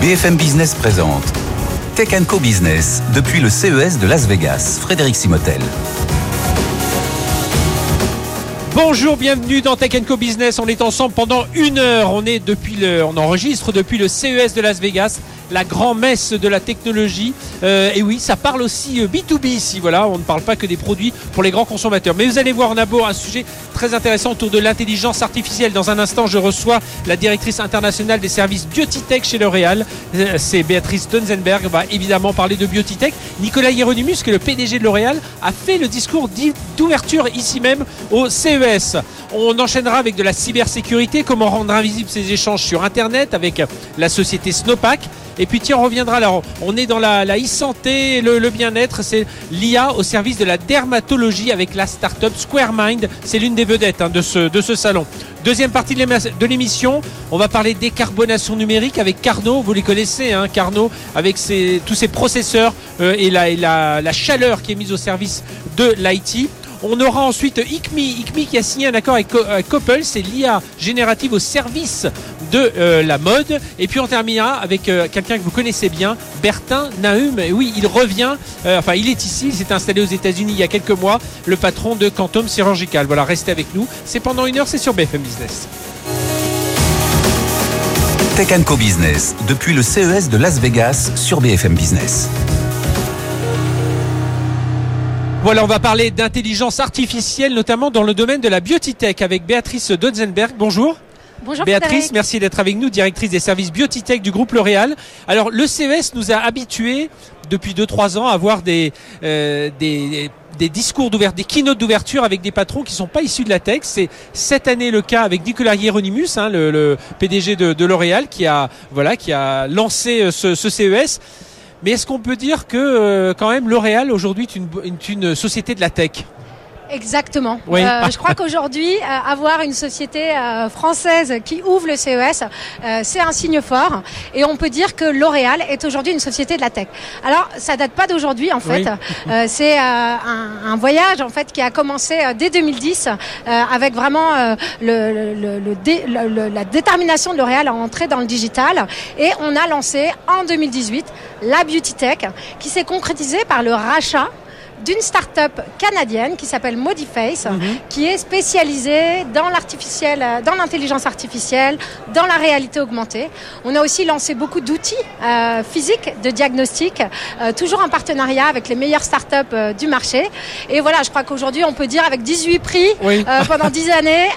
BFM Business présente Tech Co Business depuis le CES de Las Vegas. Frédéric Simotel. Bonjour, bienvenue dans Tech Co Business. On est ensemble pendant une heure. On est depuis le, enregistre depuis le CES de Las Vegas la grand-messe de la technologie. Euh, et oui, ça parle aussi B2B euh, ici. Voilà, on ne parle pas que des produits pour les grands consommateurs. Mais vous allez voir, on a un sujet très intéressant autour de l'intelligence artificielle. Dans un instant, je reçois la directrice internationale des services Biotitech chez L'Oréal. Euh, c'est Béatrice Dunzenberg. On va évidemment parler de Biotitech. Nicolas Hieronymus, qui est le PDG de L'Oréal, a fait le discours d'ouverture ici même au CES. On enchaînera avec de la cybersécurité, comment rendre invisibles ces échanges sur Internet avec la société Snowpack. Et puis tiens, on reviendra. Alors, on est dans la, e-santé, le, bien-être. C'est l'IA au service de la dermatologie avec la start-up SquareMind. C'est l'une des vedettes hein, de, ce, de ce salon. Deuxième partie de l'émission, on va parler décarbonation numérique avec Carnot. Vous les connaissez, hein, Carnot, avec tous ses processeurs euh, et, la, la chaleur qui est mise au service de l'IT. On aura ensuite ICMI, ICMI qui a signé un accord avec Coppel, c'est l'IA générative au service de euh, la mode. Et puis on terminera avec euh, quelqu'un que vous connaissez bien, Bertin Nahum. Et oui, il revient, euh, enfin il est ici, il s'est installé aux États-Unis il y a quelques mois, le patron de Quantum Chirurgical. Voilà, restez avec nous. C'est pendant une heure, c'est sur BFM Business. Tech Co Business, depuis le CES de Las Vegas sur BFM Business. Voilà, on va parler d'intelligence artificielle, notamment dans le domaine de la biotech avec Béatrice Dodzenberg. Bonjour. Bonjour Béatrice, merci d'être avec nous, directrice des services biotech du groupe L'Oréal. Alors le CES nous a habitués depuis 2-3 ans à avoir des, euh, des, des discours d'ouverture, des keynotes d'ouverture avec des patrons qui sont pas issus de la tech. C'est cette année le cas avec Nicolas Hieronymus, hein, le, PDG de, L'Oréal, qui a voilà, qui a lancé euh, ce, ce CES. Mais est-ce qu'on peut dire que euh, quand même L'Oréal aujourd'hui est une, une société de la tech? Exactement. Euh, je crois qu'aujourd'hui, euh, avoir une société euh, française qui ouvre le CES, c'est un signe fort. Et on peut dire que L'Oréal est aujourd'hui une société de la tech. Alors, ça date pas d'aujourd'hui en fait. c'est un, un, voyage en fait qui a commencé dès 2010 avec vraiment le, le, le, la détermination de L'Oréal à entrer dans le digital. Et on a lancé en 2018 la Beauty Tech qui s'est concrétisée par le rachat d'une start-up canadienne qui s'appelle Modiface, mhm. qui est spécialisée dans l'artificiel, dans l'intelligence artificielle, dans la réalité augmentée. On a aussi lancé beaucoup d'outils euh, physiques de diagnostic, euh, toujours en partenariat avec les meilleures start-up euh, du marché. Et voilà, je crois qu'aujourd'hui, on peut dire avec 18 prix pendant 10 années,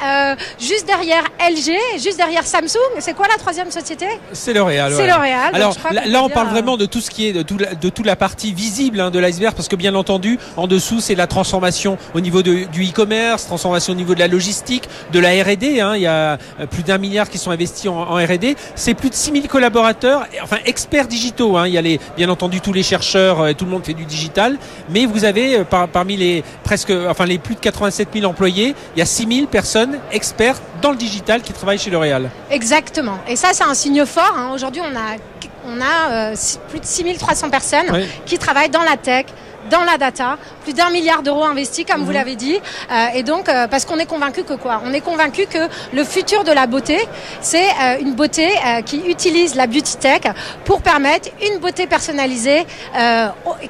juste derrière LG, juste derrière Samsung. C'est quoi la troisième société? C'est L'Oréal. C'est L'Oréal. Alors là, on parle vraiment de tout ce qui est de, de toute la partie visible hein, de l'iceberg, parce que bien entendu, en dessous, c'est la transformation au niveau du e-commerce, transformation au niveau de la logistique, de la R&D. Hein. Il y a euh, plus d'un milliard qui sont investis en, R&D. C'est plus de 6000 collaborateurs, enfin experts digitaux. Hein. Il y a les, bien entendu tous les chercheurs, euh, tout le monde fait du digital, mais vous avez euh, parmi les presque, enfin les plus de 87 000 employés, il y a 6000 personnes experts dans le digital qui travaillent chez L'Oréal. Exactement. Et ça, c'est un signe fort. Hein. Aujourd'hui, on a on a plus de 6300 personnes qui travaillent dans la tech, dans la data, plus d'un milliard d'euros investis, comme vous mhm. l'avez dit. Euh, et donc, euh, parce qu'on est convaincu que quoi? On est convaincu que le futur de la beauté, c'est euh, une beauté qui utilise la beauty tech pour permettre une beauté personnalisée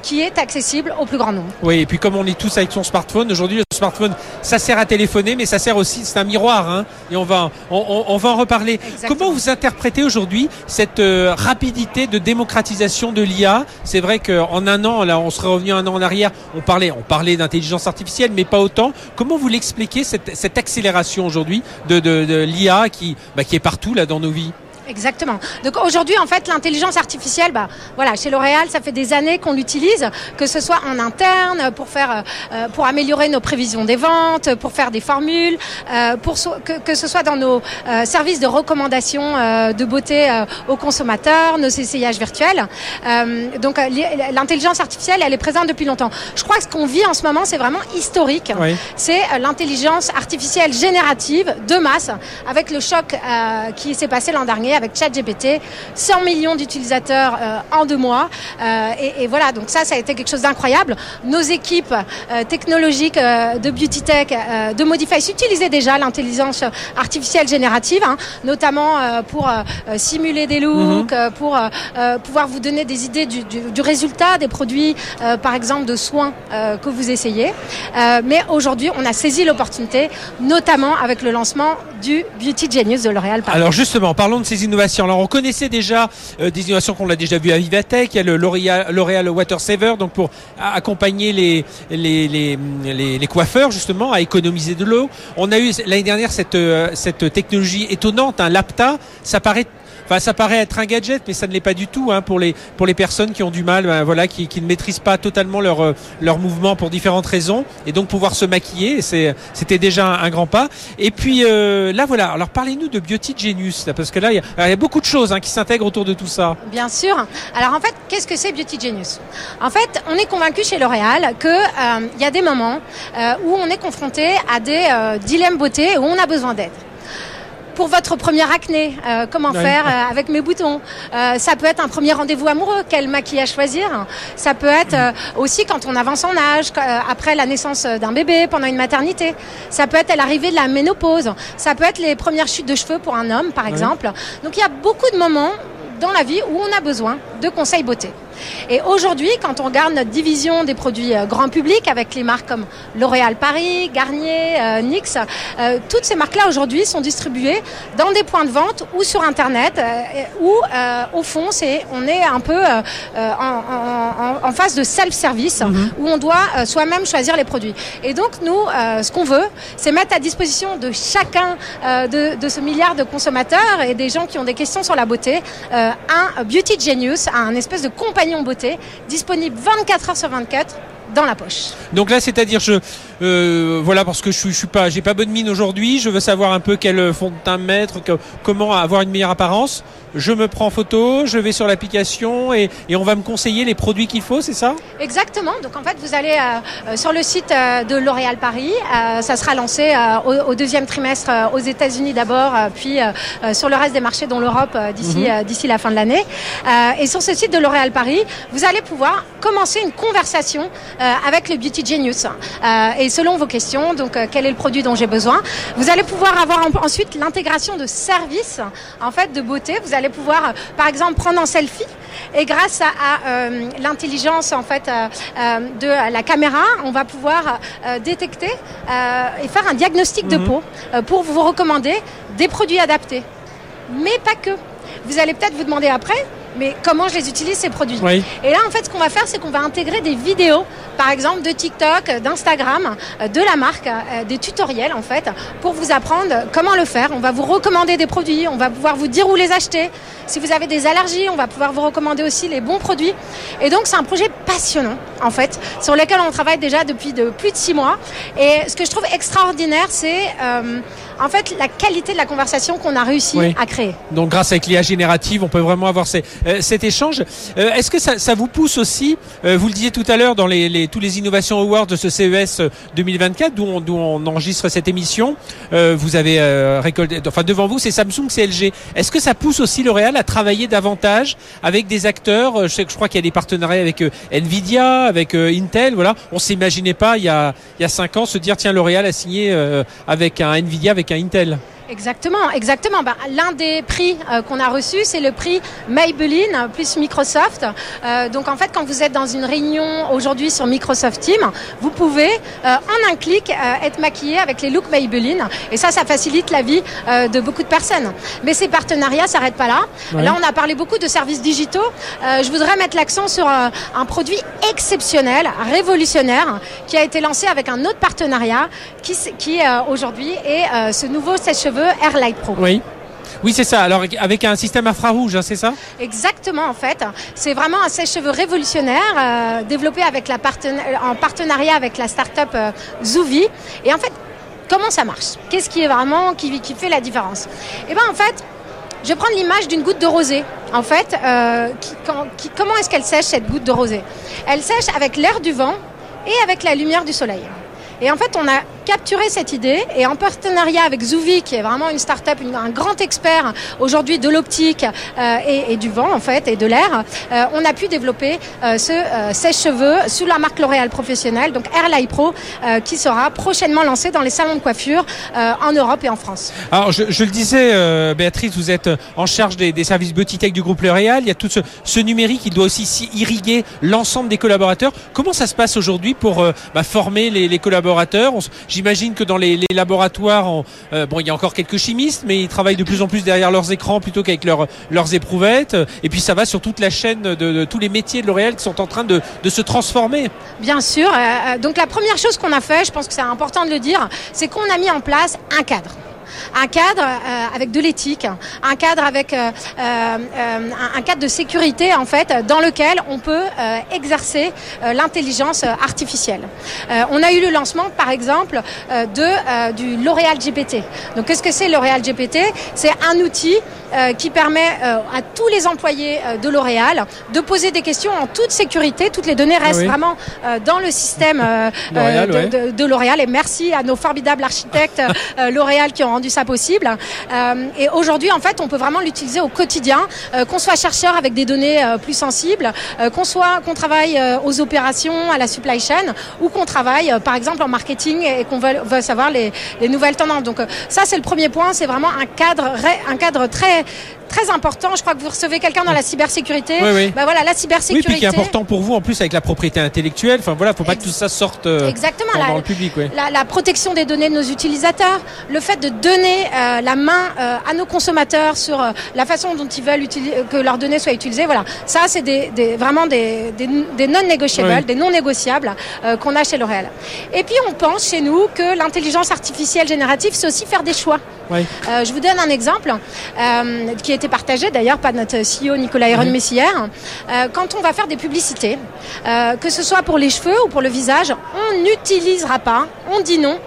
qui est accessible au plus grand nombre. Oui, et puis comme on est tous avec son smartphone, aujourd'hui le smartphone, ça sert à téléphoner, mais ça sert aussi, c'est un miroir, hein, et on va, on, on, va en reparler. Comment vous interprétez aujourd'hui cette rapidité de démocratisation de l'IA C'est vrai qu'en un an, là, on serait revenu un an en arrière, on parlait, d'intelligence artificielle, mais pas autant. Comment vous l'expliquez cette, accélération aujourd'hui de, l'IA qui, bah, qui est partout dans nos vies? Exactement. Donc aujourd'hui, en fait, l'intelligence artificielle, bah, voilà, chez L'Oréal, ça fait des années qu'on l'utilise, que ce soit en interne pour faire, euh, pour améliorer nos prévisions des ventes, pour faire des formules, euh, pour que, que, ce soit dans nos euh, services de recommandation de beauté aux consommateurs, nos essayages virtuels. donc l'intelligence artificielle, elle est présente depuis longtemps. Je crois que ce qu'on vit en ce moment, c'est vraiment historique. C'est l'intelligence artificielle générative de masse, avec le choc qui s'est passé l'an dernier avec ChatGPT, 100 millions d'utilisateurs en deux mois. Et, et, voilà, donc ça, ça a été quelque chose d'incroyable. Nos équipes technologiques de Beauty Tech, de Modify utilisaient déjà l'intelligence artificielle générative, hein, notamment pour simuler des looks, mhm. pour pouvoir vous donner des idées du, du, du résultat des produits, par exemple de soins que vous essayez. mais aujourd'hui, on a saisi l'opportunité, notamment avec le lancement du Beauty Genius de L'Oréal. Alors justement, parlons de ces innovations. Alors on connaissait déjà euh, des innovations qu'on a déjà vues à Vivatech. Il y a le L'Oréal Water Saver, donc pour accompagner les, coiffeurs justement à économiser de l'eau. On a eu l'année dernière cette, euh, cette technologie étonnante, un Lapta. Ça paraît ça paraît être un gadget, mais ça ne l'est pas du tout hein, pour les pour les personnes qui ont du mal, ben, voilà, qui, qui, ne maîtrisent pas totalement leur euh, leur mouvement pour différentes raisons, et donc pouvoir se maquiller, c'est c'était déjà un, grand pas. Et puis euh, là, voilà. Alors parlez-nous de Beauty Genius, parce que là, il y, a, beaucoup de choses hein, qui s'intègrent autour de tout ça. Bien sûr. Alors en fait, qu'est-ce que c'est Beauty Genius? En fait, on est convaincu chez L'Oréal que euh, il y a des moments où on est confronté à des dilemmes beauté où on a besoin d'aide pour votre première acné, euh, comment faire euh, avec mes boutons. Euh, ça peut être un premier rendez-vous amoureux, quel maquillage choisir. Ça peut être aussi quand on avance en âge, après la naissance d'un bébé, pendant une maternité. Ça peut être à l'arrivée de la ménopause. Ça peut être les premières chutes de cheveux pour un homme, par exemple. Donc il y a beaucoup de moments dans la vie où on a besoin de conseils beauté. Et aujourd'hui, quand on regarde notre division des produits euh, grand public avec les marques comme L'Oréal Paris, Garnier, euh, NYX, euh, toutes ces marques-là aujourd'hui sont distribuées dans des points de vente ou sur Internet où au fond, c'est on est un peu en, phase de self-service mhm. où on doit soi-même choisir les produits. Et donc nous, ce qu'on veut, c'est mettre à disposition de chacun de, de, ce milliard de consommateurs et des gens qui ont des questions sur la beauté un Beauty Genius, un espèce de compagnie beauté, disponible 24 heures sur 24 dans la poche. Donc là, c'est-à-dire, je, euh, voilà, parce que je, je suis pas, j'ai pas bonne mine aujourd'hui. Je veux savoir un peu quel fond de teint mettre, comment avoir une meilleure apparence je me prends photo, je vais sur l'application et, on va me conseiller les produits qu'il faut, c'est ça? Exactement. Donc en fait, vous allez euh, euh, sur le site euh, de L'Oréal Paris. ça sera lancé au, deuxième trimestre aux États-Unis d'abord, puis sur le reste des marchés, dont l'Europe d'ici mhm. d'ici la fin de l'année. et sur ce site de L'Oréal Paris, vous allez pouvoir commencer une conversation avec le Beauty Genius. et selon vos questions, donc quel est le produit dont j'ai besoin, vous allez pouvoir avoir ensuite l'intégration de services en fait de beauté. Vous allez pouvoir, euh, par exemple, prendre un selfie et grâce à, euh, l'intelligence en fait euh, de la caméra, on va pouvoir détecter et faire un diagnostic de mhm. peau pour vous recommander des produits adaptés. Mais pas que. Vous allez peut-être vous demander après, mais comment je les utilise ces produits. Et là, en fait, ce qu'on va faire, c'est qu'on va intégrer des vidéos, par exemple de TikTok, d'Instagram, euh, de la marque, euh, des tutoriels en fait, pour vous apprendre comment le faire. On va vous recommander des produits, on va pouvoir vous dire où les acheter. Si vous avez des allergies, on va pouvoir vous recommander aussi les bons produits. Et donc, c'est un projet passionnant, en fait, sur lequel on travaille déjà depuis de plus de six mois. Et ce que je trouve extraordinaire, c'est euh, en fait la qualité de la conversation qu'on a réussi à créer. Donc, grâce à l'IA générative, on peut vraiment avoir ces cet échange. Euh, est-ce que ça, vous pousse aussi, euh, vous le disiez tout à l'heure dans les, tous les innovations awards de ce CES 2024, d'où on, on, enregistre cette émission, vous avez récolté, enfin devant vous c'est Samsung, c'est LG. Est-ce que ça pousse aussi L'Oréal à travailler davantage avec des acteurs Je sais je crois qu'il y a des partenariats avec Nvidia, avec Intel, voilà. On s'imaginait pas il y a il y a cinq ans se dire tiens L'Oréal a signé avec un Nvidia, avec un Intel. Exactement, exactement. Bah, L'un des prix euh, qu'on a reçu, c'est le prix Maybelline plus Microsoft. Euh, donc en fait, quand vous êtes dans une réunion aujourd'hui sur Microsoft Teams, vous pouvez euh, en un clic être maquillé avec les looks Maybelline. Et ça, ça facilite la vie de beaucoup de personnes. Mais ces partenariats s'arrêtent pas là. Là, on a parlé beaucoup de services digitaux. je voudrais mettre l'accent sur un produit exceptionnel, révolutionnaire, qui a été lancé avec un autre partenariat, qui, qui aujourd'hui est ce nouveau sèche-cheveux Airlight Pro. Oui. Oui, c'est ça. Alors, avec un système infrarouge, hein, c'est ça? Exactement, en fait. C'est vraiment un sèche-cheveux révolutionnaire euh, développé avec la en partenariat avec la start-up euh, Zuvi. Et en fait, comment ça marche? Qu'est-ce qui est vraiment qui, qui fait la différence? Eh bien, en fait, je vais prendre l'image d'une goutte de rosée. En fait, euh, comment est-ce qu'elle sèche cette goutte de rosée? Elle sèche avec l'air du vent et avec la lumière du soleil. Et en fait, on a capturé cette idée et en partenariat avec Zouvi, qui est vraiment une start-up, un grand expert aujourd'hui de l'optique et, du vent en fait et de l'air, on a pu développer ce sèche-cheveux sous la marque L'Oréal professionnelle, donc Airlight Pro, qui sera prochainement lancé dans les salons de coiffure en Europe et en France. Alors je, le disais, Béatrice, vous êtes en charge des, services Beauty Tech du groupe L'Oréal. Il y a tout ce, numérique qui doit aussi irriguer l'ensemble des collaborateurs. Comment ça se passe aujourd'hui pour bah, former les, collaborateurs? J'imagine que dans les, laboratoires, euh, bon, il y a encore quelques chimistes, mais ils travaillent de plus en plus derrière leurs écrans plutôt qu'avec leurs éprouvettes. Et puis ça va sur toute la chaîne de, tous les métiers de L'Oréal qui sont en train de, se transformer. Bien sûr. Euh, euh, donc la première chose qu'on a fait, je pense que c'est important de le dire, c'est qu'on a mis en place un cadre un cadre euh, avec de l'éthique, un cadre avec euh, euh, un cadre de sécurité en fait dans lequel on peut exercer l'intelligence artificielle. on a eu le lancement par exemple de du L'Oréal GPT. Donc qu'est-ce que c'est L'Oréal GPT C'est un outil qui permet à tous les employés de L'Oréal de poser des questions en toute sécurité. Toutes les données restent vraiment dans le système de L'Oréal. Et merci à nos formidables architectes L'Oréal qui ont rendu ça possible. Euh, et aujourd'hui, en fait, on peut vraiment l'utiliser au quotidien, euh, qu'on soit chercheur avec des données euh, plus sensibles, qu'on soit qu'on travaille aux opérations, à la supply chain, ou qu'on travaille, par exemple, en marketing et qu'on veut, veut, savoir les, les, nouvelles tendances. Donc ça, c'est le premier point. C'est vraiment un cadre, un cadre très très important. Je crois que vous recevez quelqu'un dans la cybersécurité. Oui, oui. Bah voilà, la cybersécurité. Oui, puis qui est important pour vous en plus avec la propriété intellectuelle. Enfin voilà, faut pas que tout ça sorte euh, Exactement, dans, le public. La, la, protection des données de nos utilisateurs, le fait de donner euh, la main euh, à nos consommateurs sur la fason dont ils veulent que leurs données soient utilisées. Voilà, ça c'est des, des, vraiment des, des, non négociables, des non négociables qu'on a chez L'Oréal. Et puis on pense chez nous que l'intelligence artificielle générative, c'est aussi faire des choix. je vous donne un exemple qui est partagé d'ailleurs par notre CEO Nicolas Héron Messière. Euh, quand on va faire des publicités, euh, que ce soit pour les cheveux ou pour le visage, on n'utilisera pas, on dit non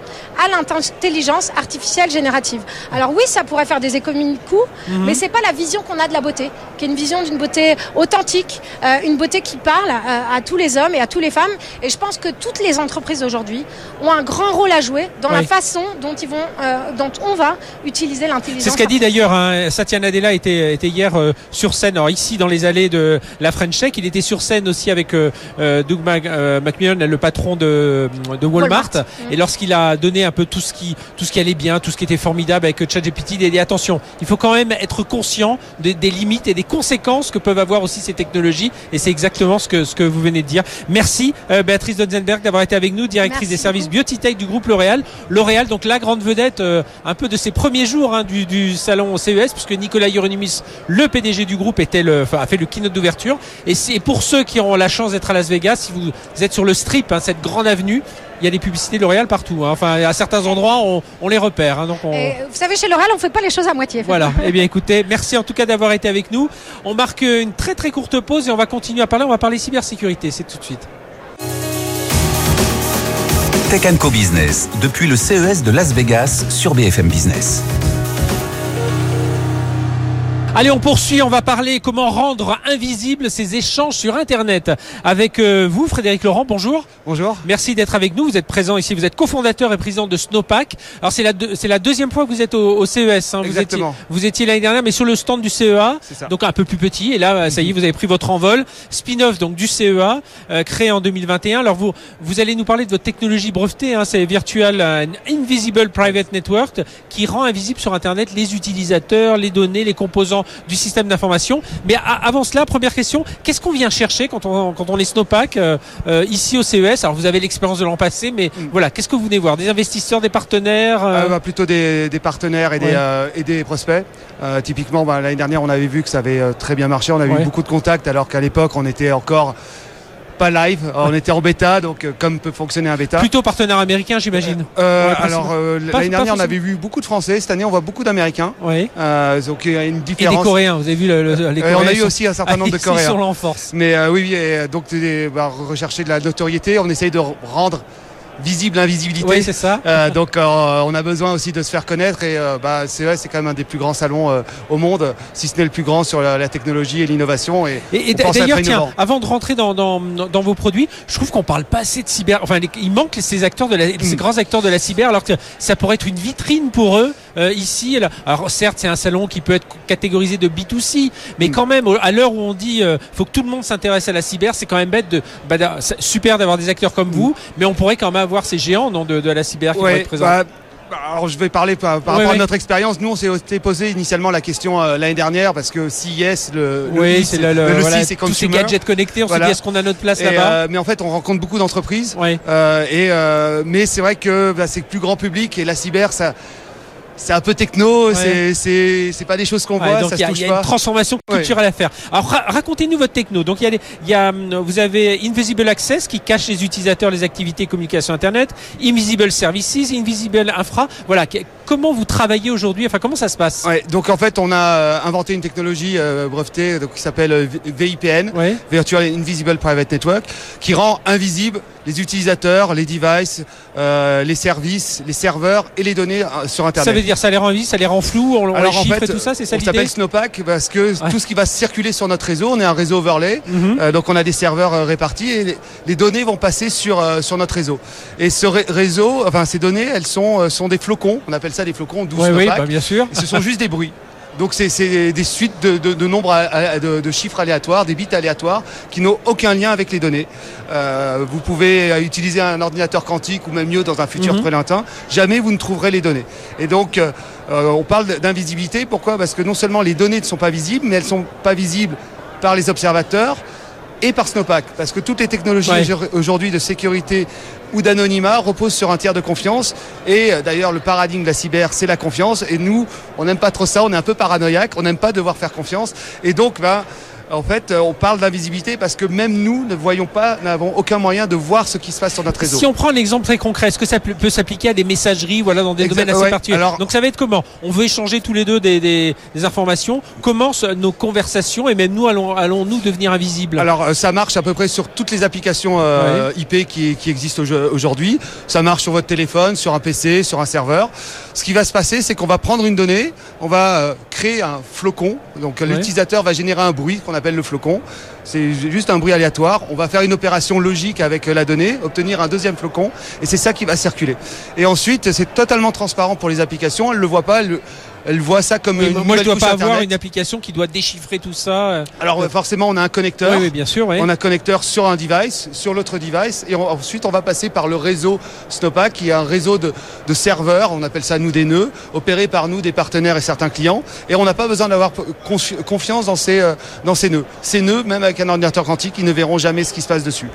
à l'intelligence artificielle générative. Alors oui, ça pourrait faire des économies de coûts, mhm. mais c'est pas la vision qu'on a de la beauté, qui est une vision d'une beauté authentique, euh, une beauté qui parle à, tous les hommes et à toutes les femmes. Et je pense que toutes les entreprises aujourd'hui ont un grand rôle à jouer dans la façon dont ils vont, euh, dont on va utiliser l'intelligence. C'est ce qu'a dit d'ailleurs hein, Satya Nadella était, était hier euh, sur scène, alors ici dans les allées de la French Tech. Il était sur scène aussi avec Doug Macmillan, le patron de, de Walmart. Et lorsqu'il a donné un peu tout ce qui tout ce qui allait bien, tout ce qui était formidable avec ChatGPT. Et attention, il faut quand même être conscient des, limites et des conséquences que peuvent avoir aussi ces technologies. Et c'est exactement ce que ce que vous venez de dire. Merci euh, Béatrice Donzenberg d'avoir été avec nous, directrice des services Biotitech du groupe L'Oréal. L'Oréal, donc la grande vedette euh, un peu de ses premiers jours hein, du, du, salon CES, puisque Nicolas Hieronymus, le PDG du groupe, était le, a fait le keynote d'ouverture. Et c'est pour ceux qui ont la chance d'être à Las Vegas, si vous êtes sur le strip, hein, cette grande avenue, il y a des publicités L'Oréal partout. Hein. Enfin, à certains endroits, on, les repère. Hein. donc vous savez, chez L'Oréal, on ne fait pas les choses à moitié. Voilà. eh bien, écoutez, merci en tout cas d'avoir été avec nous. On marque une très très courte pause et on va continuer à parler. On va parler cybersécurité. C'est tout de suite. Tech Co Business, depuis le CES de Las Vegas sur BFM Business. Allez, on poursuit. On va parler comment rendre invisibles ces échanges sur Internet. Avec euh, vous, Frédéric Laurent, bonjour. Bonjour. Merci d'être avec nous. Vous êtes présent ici. Vous êtes cofondateur et président de Snowpack. Alors, c'est la, c'est la deuxième fois que vous êtes au, CES. Hein. Vous étiez, vous étiez l'année dernière, mais sur le stand du CEA. Donc, un peu plus petit. Et là, ça y est, mhm. vous avez pris votre envol. Spin-off, donc, du CEA, euh, créé en 2021. Alors, vous, vous allez nous parler de votre technologie brevetée. Hein. C'est Virtual euh, Invisible Private Network qui rend invisible sur Internet les utilisateurs, les données, les composants du système d'information. Mais avant cela, première question, qu'est-ce qu'on vient chercher quand on, quand on est Snowpack euh, euh, ici au CES Alors vous avez l'expérience de l'an passé, mais mm. voilà, qu'est-ce que vous venez voir? Des investisseurs, des partenaires euh? Ah, bah, Plutôt des, des, partenaires et, des, et des prospects. typiquement, bah, l'année dernière, on avait vu que ça avait très bien marché. On avait eu beaucoup de contacts alors qu'à l'époque, on était encore pas live. On était en bêta, donc euh, comme peut fonctionner un bêta. Plutôt partenaire américain, j'imagine. Euh, alors euh, l'année dernière, on avait vu beaucoup de Français. Cette année, on voit beaucoup d'Américains. Oui. donc il y a une différence. Et des Coréens. Vous avez vu le, les Coréens On a eu aussi un certain nombre de Coréens. Ils sont en force. Mais oui, oui. donc bah, rechercher de la notoriété. On essaye de rendre visible invisibilité. Oui, c'est ça. donc on a besoin aussi de se faire connaître et bah, c'est vrai, c'est quand même un des plus grands salons au monde, si ce n'est le plus grand sur la, technologie et l'innovation. Et, et, d'ailleurs, tiens, avant de rentrer dans, dans, dans, vos produits, je trouve qu'on parle pas assez de cyber. Enfin, il manque ces acteurs de la, ces mm. grands acteurs de la cyber, alors que ça pourrait être une vitrine pour eux ici. Alors certes, c'est un salon qui peut être catégorisé de B2C, mais quand même, à l'heure où on dit euh, faut que tout le monde s'intéresse à la cyber, c'est quand même bête de bah, super d'avoir des acteurs comme mm. vous, mais on pourrait quand même avoir ces géants non, de, la cyber qui vont être présents. Bah, bah, alors je vais parler par, rapport à notre expérience. Nous, on s'est posé initialement la question euh, l'année dernière parce que CIS, le, oui, c'est le, le, le, tous ces gadgets connectés. On s'est dit est-ce qu'on a notre place là-bas euh, Mais en fait, on rencontre beaucoup d'entreprises. Euh, et euh, mais c'est vrai que bah, c'est plus grand public et la cyber, ça c'est un peu techno, c'est c'est pas des choses qu'on voit, ça y a, se y a une transformation culturelle à faire. Alors racontez-nous votre techno. Donc il y a, y a vous avez Invisible Access qui cache les utilisateurs les activités communication internet, Invisible Services, Invisible Infra. Voilà, comment vous travaillez aujourd'hui? Enfin comment ça se passe? Ouais, donc en fait on a euh, inventé une technologie euh, brevetée donc, qui s'appelle euh, VIPN, Virtual Invisible Private Network, qui rend invisible les utilisateurs, les devices, euh, les services, les serveurs et les données euh, sur Internet. Ça veut dire ça les rend invisibles, ça les rend flous, on, les chiffre et tout ça, c'est ça l'idée On s'appelle Snowpack parce que tout ce qui va circuler sur notre réseau, on est un réseau overlay, mhm. euh, donc on a des serveurs répartis et les, données vont passer sur sur notre réseau. Et ce réseau, enfin ces données, elles sont sont des flocons, on appelle ça des flocons, 12 oui, bah, bien sûr. ce sont juste des bruits. Donc c'est des suites de, nombres de, chiffres aléatoires, des bits aléatoires qui n'ont aucun lien avec les données. Euh, vous pouvez utiliser un ordinateur quantique ou même mieux dans un futur très lointain. Jamais vous ne trouverez les données. Et donc euh, on parle d'invisibilité. Pourquoi? Parce que non seulement les données ne sont pas visibles, mais elles ne sont pas visibles par les observateurs et par Snowpack. Parce que toutes les technologies aujourd'hui de sécurité ou d'anonymat reposent sur un tiers de confiance. Et euh, d'ailleurs, le paradigme de la cyber, c'est la confiance. Et nous, on n'aime pas trop ça, on est un peu paranoïaque, on n'aime pas devoir faire confiance. Et donc, ben, en fait, euh, on parle d'invisibilité parce que même nous ne voyons pas, n'avons aucun moyen de voir ce qui se passe sur notre réseau. Si on prend un exemple très concret, est-ce que ça peut s'appliquer à des messageries, voilà, dans des domaines assez particuliers Donc ça va être comment? On veut échanger tous les deux des, informations. Comment nos conversations et même nous allons, allons nous devenir invisibles? Alors euh, ça marche à peu près sur toutes les applications euh, IP qui, qui existent aujourd'hui. Ça marche sur votre téléphone, sur un PC, sur un serveur. Ce qui va se passer, c'est qu'on va prendre une donnée, on va créer un flocon. Donc l'utilisateur va générer un bruit qu'on appelle le flocon. C'est juste un bruit aléatoire. On va faire une opération logique avec la donnée, obtenir un deuxième flocon, et c'est ça qui va circuler. Et ensuite, c'est totalement transparent pour les applications. Elles ne le voient pas elle voit ça comme une moi je dois pas avoir une application qui doit déchiffrer tout ça euh. alors forcément on a un connecteur. Oui, bien sûr on a un connecteur sur un device sur l'autre device et ensuite on va passer par le réseau Snowpack qui est un réseau de, serveurs on appelle ça nous des nœuds opérés par nous des partenaires et certains clients et on n'a pas besoin d'avoir confiance dans ces euh, dans ces nœuds. Ces nœuds même avec un ordinateur quantique ils ne verront jamais ce qui se passe dessus.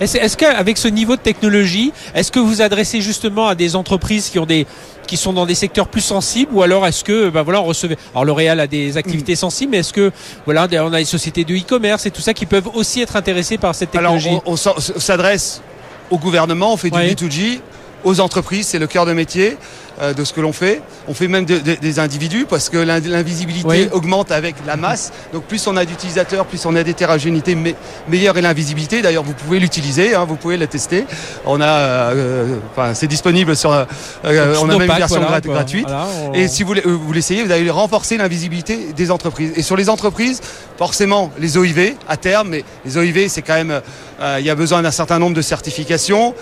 Est-ce, est-ce qu'avec ce niveau de technologie est-ce que vous adressez justement à des entreprises qui ont des qui sont dans des secteurs plus sensibles ou alors est-ce que bah voilà on recevait alors L'Oréal a des activités mm. sensibles mais est-ce que voilà on a des sociétés de e-commerce et tout ça qui peuvent aussi être intéressées par cette technologie Alors on, s'adresse au gouvernement, on fait du B2G, aux entreprises, c'est le cœur de métier. Euh, de ce que l'on fait. On fait même des individus parce que l'invisibilité augmente avec la masse. Donc plus on a d'utilisateurs, plus on a d'hétérogénéité, meilleure est l'invisibilité. D'ailleurs, vous pouvez l'utiliser, hein, vous pouvez la tester. On a, euh, enfin, c'est disponible sur. Euh, on a même une version gratuite. Et si vous, vous l'essayez, vous allez renforcer l'invisibilité des entreprises. Et sur les entreprises, forcément, les OIV à terme, mais les OIV, c'est quand même, il y a besoin d'un certain nombre de certifications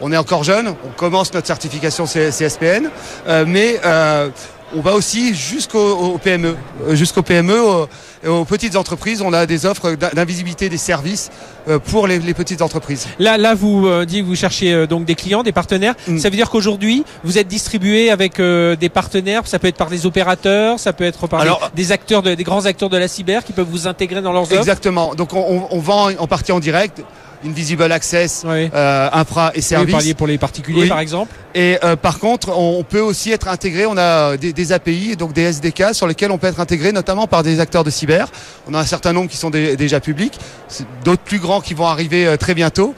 on est encore jeune, on commence notre certification CSPN, euh, mais euh, on va aussi jusqu'au PME, euh, jusqu'au PME, aux, petites entreprises. On a des offres d'invisibilité des services pour les, petites entreprises. Là, là, vous dites que vous cherchez donc des clients, des partenaires. Mm. Ça veut dire qu'aujourd'hui, vous êtes distribué avec des partenaires. Ça peut être par des opérateurs, ça peut être par des, acteurs, des grands acteurs de la cyber qui peuvent vous intégrer dans leurs offres. Exactement. Donc, on, on vend en partie en direct Invisible Access, euh, infra et services. Oui, pour les particuliers par exemple. Et euh, par contre, on peut aussi être intégré. On a des, API, donc des SDK sur lesquels on peut être intégré, notamment par des acteurs de cyber. On a un certain nombre qui sont déjà publics, d'autres plus grands qui vont arriver euh, très bientôt,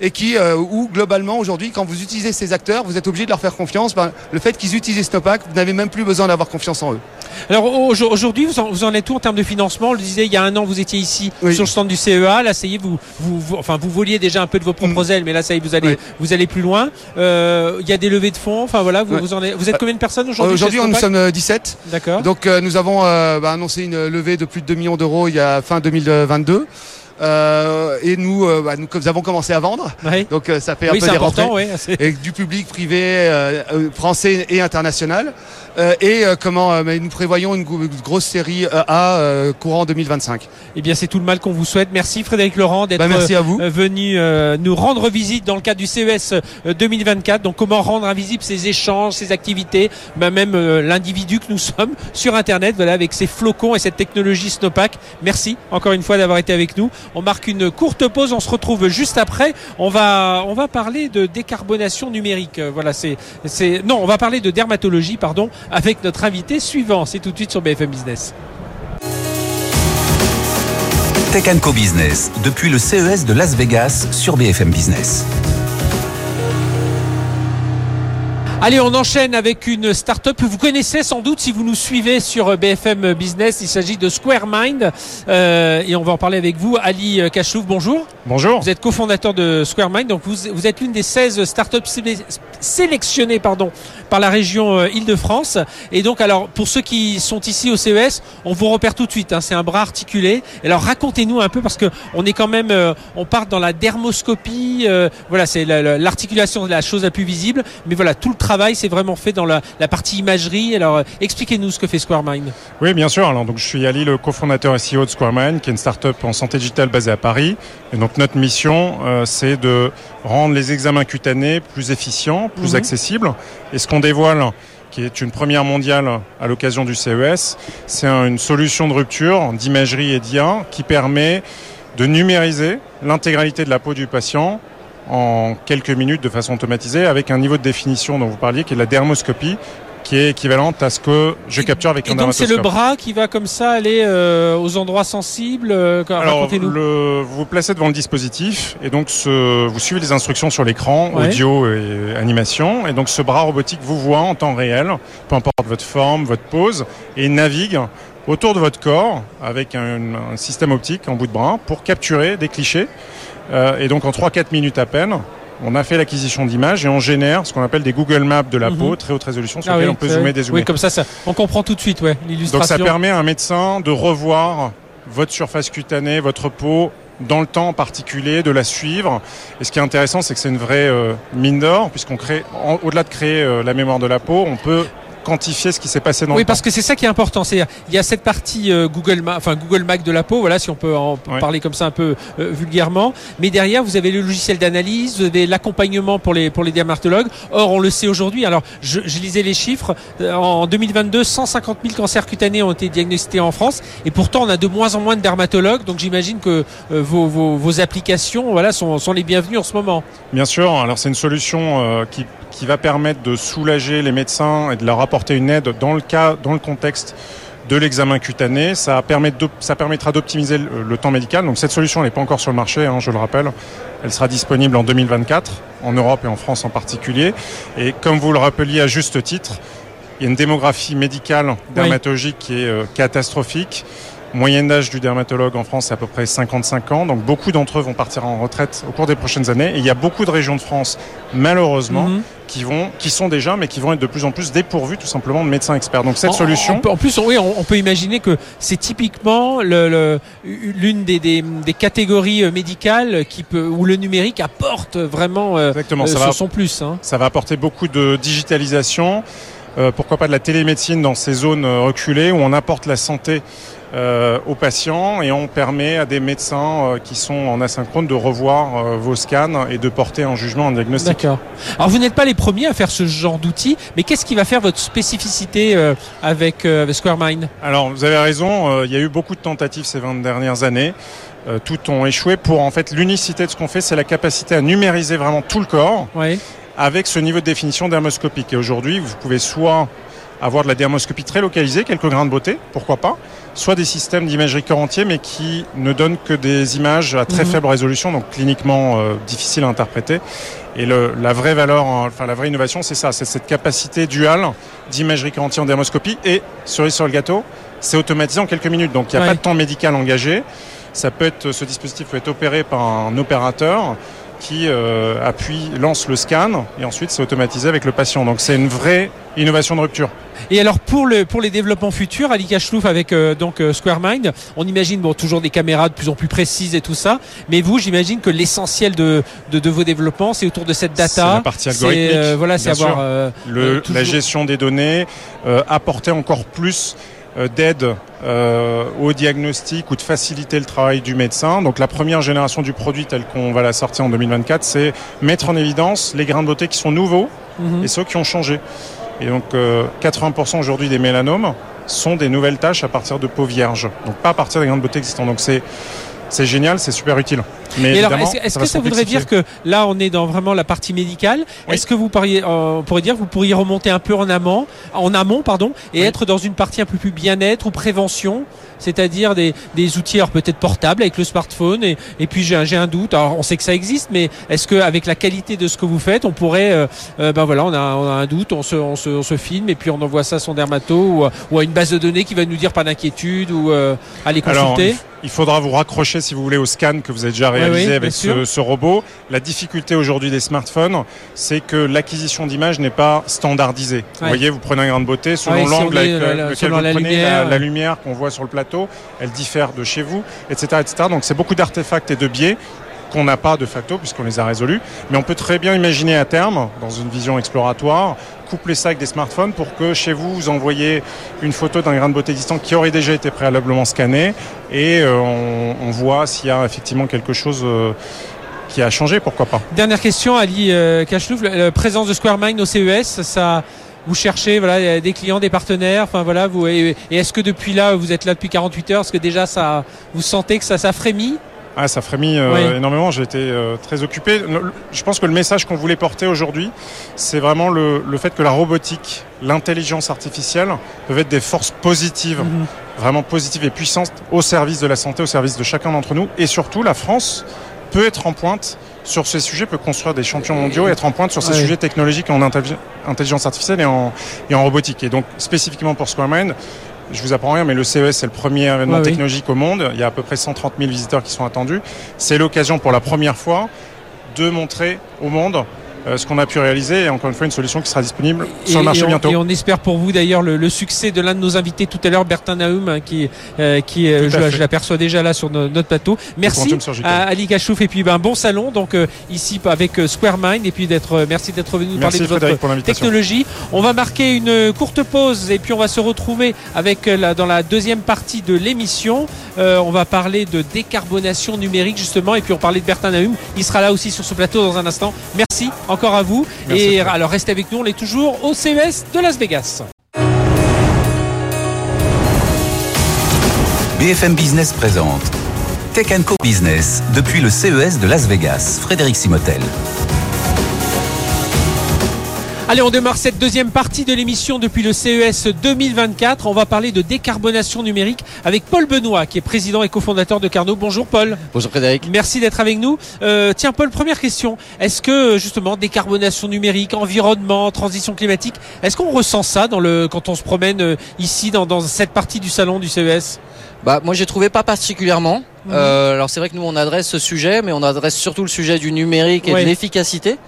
et qui, où globalement aujourd'hui, quand vous utilisez ces acteurs, vous êtes obligé de leur faire confiance. Ben, le fait qu'ils utilisent Snowpack, vous n'avez même plus besoin d'avoir confiance en eux. Alors aujourd'hui, vous, vous, en êtes où en termes de financement? On le disait, il y a un an, vous étiez ici sur le stand du CEA. Là, ça y est, vous, vous, enfin, vous voliez déjà un peu de vos propres ailes, mais là, ça y est, vous allez, vous allez plus loin. Euh, il y a des levées de fonds. Enfin voilà, vous, vous, en êtes, vous êtes combien de personnes aujourd'hui Aujourd'hui, nous sommes 17. D'accord. Donc nous avons bah, annoncé une levée de plus de 2 millions d'euros il y a fin 2022. Euh, et nous, euh, bah, nous, nous avons commencé à vendre. Donc euh, ça fait un peu des rentrées. Oui, et du public privé français et international. Et comment nous prévoyons une, grosse série A courant 2025. Eh bien, c'est tout le mal qu'on vous souhaite. Merci Frédéric Laurent d'être bah, venu nous rendre visite dans le cadre du CES 2024. Donc, comment rendre invisible ces échanges, ces activités, bah, même l'individu que nous sommes sur Internet, voilà, avec ces flocons et cette technologie Snowpack. Merci encore une fois d'avoir été avec nous. On marque une courte pause, on se retrouve juste après. On va, on va parler de décarbonation numérique. Euh, voilà, c'est, c'est, non, on va parler de dermatologie, pardon, avec notre invité suivant. C'est tout de suite sur BFM Business. Tech Co Business, depuis le CES de Las Vegas sur BFM Business. Allez, on enchaîne avec une start-up que vous connaissez sans doute si vous nous suivez sur BFM Business. Il s'agit de Square Mind euh, et on va en parler avec vous. Ali Kachouf, bonjour. Bonjour. Vous êtes cofondateur de Square Mind, donc vous, vous êtes l'une des 16 start-up sélectionnées pardon, par la région euh, Île-de-France. Et donc, alors, pour ceux qui sont ici au CES, on vous repère tout de suite. Hein, c'est un bras articulé. Alors, racontez-nous un peu parce que on est quand même, euh, on part dans la dermoscopie. voilà, c'est l'articulation de la chose la plus visible. Mais voilà, tout le travail travail c'est vraiment fait dans la, partie imagerie. Alors, euh, expliquez-nous ce que fait SquareMind. Oui, bien sûr. Alors, donc, je suis Ali, le cofondateur et CEO de SquareMind, qui est une start-up en santé digitale basée à Paris. Et donc, notre mission, euh, c'est de rendre les examens cutanés plus efficients, plus mhm. accessibles. Et ce qu'on dévoile, qui est une première mondiale à l'occasion du CES, c'est une solution de rupture d'imagerie et d'IA qui permet de numériser l'intégralité de la peau du patient en quelques minutes de façon automatisée avec un niveau de définition dont vous parliez qui est la dermoscopie qui est équivalente à ce que je capture avec un donc c'est le bras qui va comme ça aller euh, aux endroits sensibles euh, Alors, le, vous vous placez devant le dispositif et donc ce, vous suivez les instructions sur l'écran, audio et animation. Et donc ce bras robotique vous voit en temps réel, peu importe votre forme, votre pose, et navigue autour de votre corps avec un, un système optique en bout de bras pour capturer des clichés euh, et donc en 3-4 minutes à peine, on a fait l'acquisition d'images et on génère ce qu'on appelle des Google Maps de la mhm. peau, très haute résolution, sur ah lesquelles on peut zoomer, dézoomer. Oui, comme ça, ça, on comprend tout de suite, ouais, l'illustration. Donc ça permet à un médecin de revoir votre surface cutanée, votre peau dans le temps particulier, de la suivre. Et ce qui est intéressant, c'est que c'est une vraie euh, mine d'or, puisqu'on crée, au-delà de créer euh, la mémoire de la peau, on peut quantifier ce qui s'est passé dans oui, le parce que c'est ça qui est important. C'est il y a cette partie euh, Google, enfin Google Mac de la peau, voilà, si on peut en parler comme ça un peu euh, vulgairement. Mais derrière, vous avez le logiciel d'analyse, vous avez l'accompagnement pour les pour les dermatologues. Or, on le sait aujourd'hui. Alors, je, je, lisais les chiffres. Euh, en 2022, 150 000 cancers cutanés ont été diagnostiqués en France, et pourtant, on a de moins en moins de dermatologues. Donc, j'imagine que vos, vos, vos, applications, voilà, sont, sont les bienvenues en ce moment. Bien sûr. Alors, c'est une solution qui qui va permettre de soulager les médecins et de leur apporter une aide dans le cas, dans le contexte de l'examen cutané. Ça, permet ça permettra d'optimiser le, temps médical. Donc cette solution n'est pas encore sur le marché, hein, je le rappelle. Elle sera disponible en 2024, en Europe et en France en particulier. Et comme vous le rappeliez à juste titre, il y a une démographie médicale dermatologique qui est euh, catastrophique. Moyenne d'âge du dermatologue en France, c'est à peu près 55 ans. Donc beaucoup d'entre eux vont partir en retraite au cours des prochaines années. Et il y a beaucoup de régions de France, malheureusement, mhm. qui vont, qui sont déjà, mais qui vont être de plus en plus dépourvues tout simplement de médecins experts. Donc cette solution. En, plus, oui, on, peut imaginer que c'est typiquement l'une le, des, des, des, catégories euh, médicales qui peut, où le numérique apporte vraiment euh, Exactement, ça euh, va, son plus. Hein. Ça va apporter beaucoup de digitalisation. pourquoi pas de la télémédecine dans ces zones reculées où on apporte la santé euh, aux patients et on permet à des médecins euh, qui sont en asynchrone de revoir euh, vos scans et de porter un jugement, un diagnostic. D'accord. Alors vous n'êtes pas les premiers à faire ce genre d'outils, mais qu'est-ce qui va faire votre spécificité avec, SquareMind Alors vous avez raison, il y a eu beaucoup de tentatives ces 20 dernières années. tout ont échoué pour en fait l'unicité de ce qu'on fait, c'est la capacité à numériser vraiment tout le corps avec ce niveau de définition dermoscopique. Et aujourd'hui, vous pouvez soit avoir de la dermoscopie très localisée, quelques grains de beauté, pourquoi pas, soit des systèmes d'imagerie corps entier, mais qui ne donnent que des images à très mhm. faible résolution, donc cliniquement euh, difficile à interpréter. Et le, la vraie valeur, enfin la vraie innovation, c'est ça, c'est cette capacité duale d'imagerie corps entier en dermoscopie et cerise sur le gâteau, c'est automatisé en quelques minutes, donc il n'y a pas de temps médical engagé. Ça peut être, ce dispositif peut être opéré par un opérateur qui euh, appuie, lance le scan et ensuite c'est automatisé avec le patient. Donc c'est une vraie innovation de rupture. Et alors pour le pour les développements futurs, Ali Kachlouf avec euh, donc euh, SquareMind, on imagine bon toujours des caméras de plus en plus précises et tout ça, mais vous j'imagine que l'essentiel de, de, vos développements c'est autour de cette data. C'est la partie algorithmique. voilà, c'est avoir le, la gestion des données, apporter encore plus d'aide euh, au diagnostic ou de faciliter le travail du médecin. Donc la première génération du produit tel qu'on va la sortir en 2024, c'est mettre en évidence les grains de beauté qui sont nouveaux mhm. et ceux qui ont changé. Et donc 80% euh, aujourd'hui des mélanomes sont des nouvelles tâches à partir de peau vierge, donc pas à partir des grains de beauté existants. Donc c'est c'est génial, c'est super utile. Mais est-ce que ça voudrait dire que là, on est dans vraiment la partie médicale Est-ce que vous pourriez, euh, on pourrait dire, vous pourriez remonter un peu en amont, en amont, pardon, et être dans une partie un peu plus bien-être ou prévention c'est-à-dire des, des outils peut-être portables avec le smartphone et, et puis j'ai un, un doute alors on sait que ça existe mais est-ce qu'avec la qualité de ce que vous faites on pourrait euh, euh, ben voilà on a, on a un doute on se, on, se, on se filme et puis on envoie ça à son dermato ou, ou, à une base de données qui va nous dire pas d'inquiétude ou euh, aller consulter il faudra vous raccrocher si vous voulez au scan que vous avez déjà réalisé avec ce, ce, robot. La difficulté aujourd'hui des smartphones, c'est que l'acquisition d'images n'est pas standardisée. Vous voyez, vous prenez un grain de beauté selon l'angle avec lequel vous prenez lumière, la lumière qu'on voit sur le plateau elle diffère de chez vous, etc. etc. Donc c'est beaucoup d'artefacts et de biais qu'on n'a pas de facto puisqu'on les a résolus. Mais on peut très bien imaginer à terme, dans une vision exploratoire, coupler ça avec des smartphones pour que chez vous, vous envoyez une photo d'un grain de beauté existant qui aurait déjà été préalablement scanné et euh, on, voit s'il y a effectivement quelque chose euh, qui a changé, pourquoi pas. Dernière question, Ali euh, la présence de SquareMind au CES, ça vous cherchez voilà des clients, des partenaires, enfin voilà vous et, est-ce que depuis là vous êtes là depuis 48 heures, est-ce que déjà ça vous sentez que ça ça frémit? Ah, ça frémit euh, énormément. J'ai été euh, très occupé. Je pense que le message qu'on voulait porter aujourd'hui, c'est vraiment le, le, fait que la robotique, l'intelligence artificielle peuvent être des forces positives, mhm. vraiment positives et puissantes au service de la santé, au service de chacun d'entre nous. Et surtout, la France peut être en pointe sur ces sujets, peut construire des champions mondiaux et être en pointe sur ces sujets technologiques en intelligence artificielle et en, et en robotique. Et donc, spécifiquement pour SquareMind, je vous apprends rien, mais le CES, c'est le premier événement technologique au monde. Il y a à peu près 130 000 visiteurs qui sont attendus. C'est l'occasion pour la première fois de montrer au monde ce qu'on a pu réaliser et encore une fois une solution qui sera disponible sur le marché bientôt. Et on espère pour vous d'ailleurs le, succès de l'un de nos invités tout à l'heure, Bertin Naum, hein, qui, euh, qui euh, je, l'aperçois déjà là sur notre plateau. Merci à Ali Gachouf et puis ben, bon salon donc ici avec Square Mind et puis d'être merci d'être venu nous parler de votre technologie. On va marquer une courte pause et puis on va se retrouver avec la, dans la deuxième partie de l'émission. on va parler de décarbonation numérique justement et puis on parlait de Bertin Naum. Il sera là aussi sur ce plateau dans un instant. Merci encore à vous. et alors restez avec nous, on est toujours au CES de Las Vegas. BFM Business présente Tech Co Business depuis le CES de Las Vegas. Frédéric Simotel. Allez, on démarre cette deuxième partie de l'émission depuis le CES 2024. On va parler de décarbonation numérique avec Paul Benoît, qui est président et cofondateur de Carnot. Bonjour Paul. Bonjour Frédéric. Merci d'être avec nous. Euh, tiens Paul, première question. Est-ce que justement décarbonation numérique, environnement, transition climatique, est-ce qu'on ressent ça dans le, quand on se promène euh, ici dans, dans cette partie du salon du CES bah, moi j'ai trouvé pas particulièrement. Euh, alors c'est vrai que nous on adresse ce sujet, mais on adresse surtout le sujet du numérique et de l'efficacité.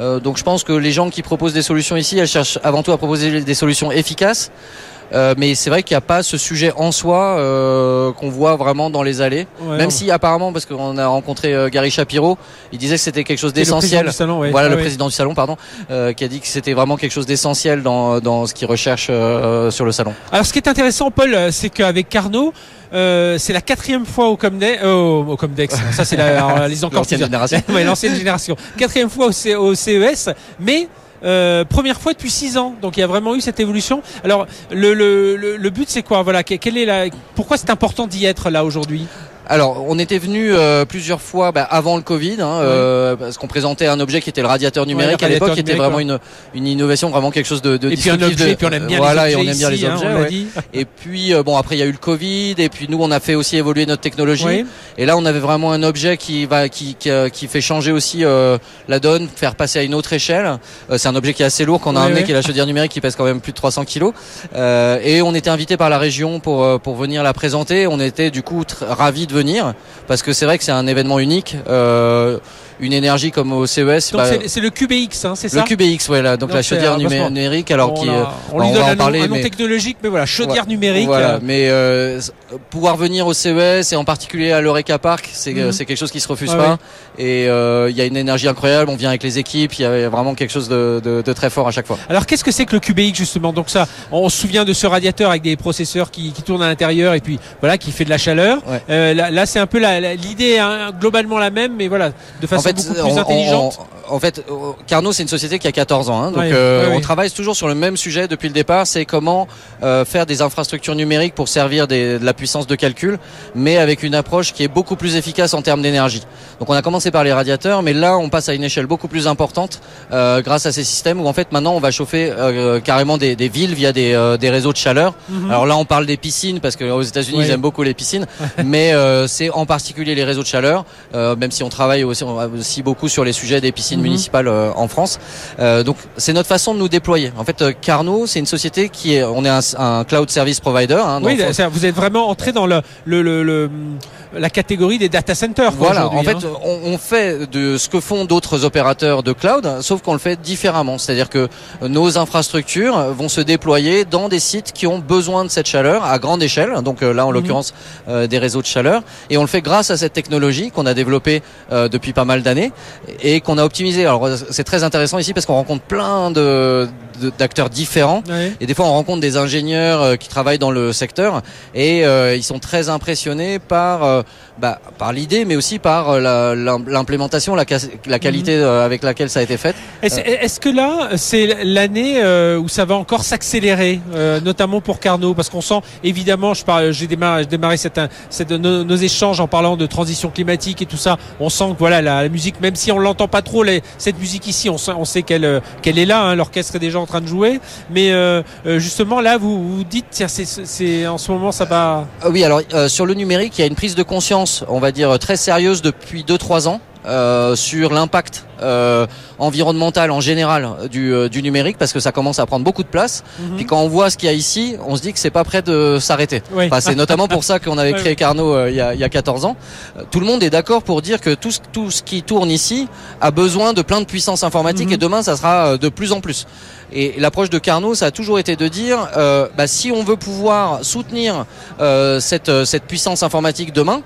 Euh, donc je pense que les gens qui proposent des solutions ici, elles cherchent avant tout à proposer des solutions efficaces. Euh, mais c'est vrai qu'il n'y a pas ce sujet en soi euh, qu'on voit vraiment dans les allées. Même si apparemment, parce qu'on a rencontré euh, Gary Shapiro, il disait que c'était quelque chose d'essentiel. Voilà le président du salon, pardon, euh, qui a dit que c'était vraiment quelque chose d'essentiel dans, dans ce qu'il recherche sur le salon. Alors ce qui est intéressant, Paul, c'est qu'avec Carnot, euh, c'est la quatrième fois au Comdex. au, au Comdex. Ça, c'est la, les encore l'ancienne génération. ouais, l'ancienne génération. Quatrième fois au, au CES, mais euh, première fois depuis six ans. Donc il y a vraiment eu cette évolution. Alors le, le, le, but c'est quoi? Voilà, quelle est la Pourquoi c'est important d'y être là aujourd'hui? Alors, on était venu euh, plusieurs fois bah, avant le Covid, hein, euh, parce qu'on présentait un objet qui était le radiateur numérique à l'époque, qui était vraiment une, une innovation, vraiment quelque chose de, de et puis un objet, puis on aime bien voilà, les objets et on aime bien les hein, objets. et puis bon, après il y a eu le Covid, et puis nous on a fait aussi évoluer notre technologie. Et là, on avait vraiment un objet qui va, qui, qui, qui fait changer aussi la donne, faire passer à une autre échelle. c'est un objet qui est assez lourd qu'on a amené, qui est la chaudière numérique, qui pèse quand même plus de 300 kilos. et on était invité par la région pour pour venir la présenter. On était du coup ravis de venir parce que c'est vrai que c'est un événement unique. Euh, une énergie comme au CES. Donc bah, c'est le QBX, hein, c'est ça Le QBX, voilà. Donc, la chaudière numérique, alors qui, on, lui donne un, parler, nom, un nom technologique, mais voilà, chaudière numérique. Voilà, mais euh, pouvoir venir au CES et en particulier à l'Eureka Park, c'est c'est quelque chose qui se refuse pas. Et euh, il y a une énergie incroyable. On vient avec les équipes. Il y a vraiment quelque chose de, de, de, très fort à chaque fois. Alors qu'est-ce que c'est que le QBX justement? Donc ça, on se souvient de ce radiateur avec des processeurs qui, qui tournent à l'intérieur et puis voilà, qui fait de la chaleur. Euh, là, là c'est un peu l'idée hein, globalement la même, mais voilà, de façon beaucoup plus intelligente en fait, euh, Carnot, c'est une société qui a 14 ans. Hein, donc, euh, on travaille toujours sur le même sujet depuis le départ. C'est comment euh, faire des infrastructures numériques pour servir de la puissance de calcul, mais avec une approche qui est beaucoup plus efficace en termes d'énergie. Donc, on a commencé par les radiateurs, mais là, on passe à une échelle beaucoup plus importante grâce à ces systèmes où, en fait, maintenant, on va chauffer carrément des, villes via des, des, réseaux de chaleur. Mhm. Alors là, on parle des piscines parce qu'aux États-Unis, ils aiment beaucoup les piscines, mais c'est en particulier les réseaux de chaleur, même si on travaille aussi, aussi beaucoup sur les sujets des piscines mhm. municipales euh, en France. Euh, donc c'est notre façon de nous déployer. En fait, euh, Carnot, c'est une société qui est, on est un, cloud service provider. Hein, oui, vous êtes vraiment entré dans le, le, le, la catégorie des data centers. Voilà, en fait, hein. on, on, fait de ce que font d'autres opérateurs de cloud, sauf qu'on le fait différemment. C'est-à-dire que nos infrastructures vont se déployer dans des sites qui ont besoin de cette chaleur à grande échelle. Donc là, en mhm. l'occurrence, des réseaux de chaleur, et on le fait grâce à cette technologie qu'on a développée depuis pas mal d'années et qu'on a Alors c'est très intéressant ici parce qu'on rencontre plein de d'acteurs différents. Et des fois on rencontre des ingénieurs euh, qui travaillent dans le secteur. Et euh, ils sont très impressionnés par euh, bah, par l'idée mais aussi par l'implémentation la, la, qualité mhm. avec laquelle ça a été fait. Est-ce que là c'est l'année où ça va encore s'accélérer notamment pour Carnot? Parce qu'on sent évidemment je parle j'ai démarré, démarré cette, cette nos, nos, échanges en parlant de transition climatique et tout ça. On sent que voilà la, la musique même si on l'entend pas trop cette musique ici on sait, sait qu'elle est là hein, l'orchestre est déjà en train de jouer. Mais euh, euh, justement, là, vous dites, c'est en ce moment, ça va. Euh, oui, alors sur le numérique, il y a une prise de conscience, on va dire très sérieuse depuis 2-3 ans. Euh, sur l'impact euh, environnemental en général du, euh, du, numérique parce que ça commence à prendre beaucoup de place. Mhm. Puis quand on voit ce qu'il y a ici, on se dit que c'est pas prêt de s'arrêter. Enfin, c'est notamment pour ça qu'on avait créé Carnot il, y a, il y a 14 ans. Tout le monde est d'accord pour dire que tout, tout ce qui tourne ici a besoin de plein de puissance informatique mhm. et demain ça sera de plus en plus. Et l'approche de Carnot, ça a toujours été de dire, euh, bah, si on veut pouvoir soutenir euh, cette, cette puissance informatique demain,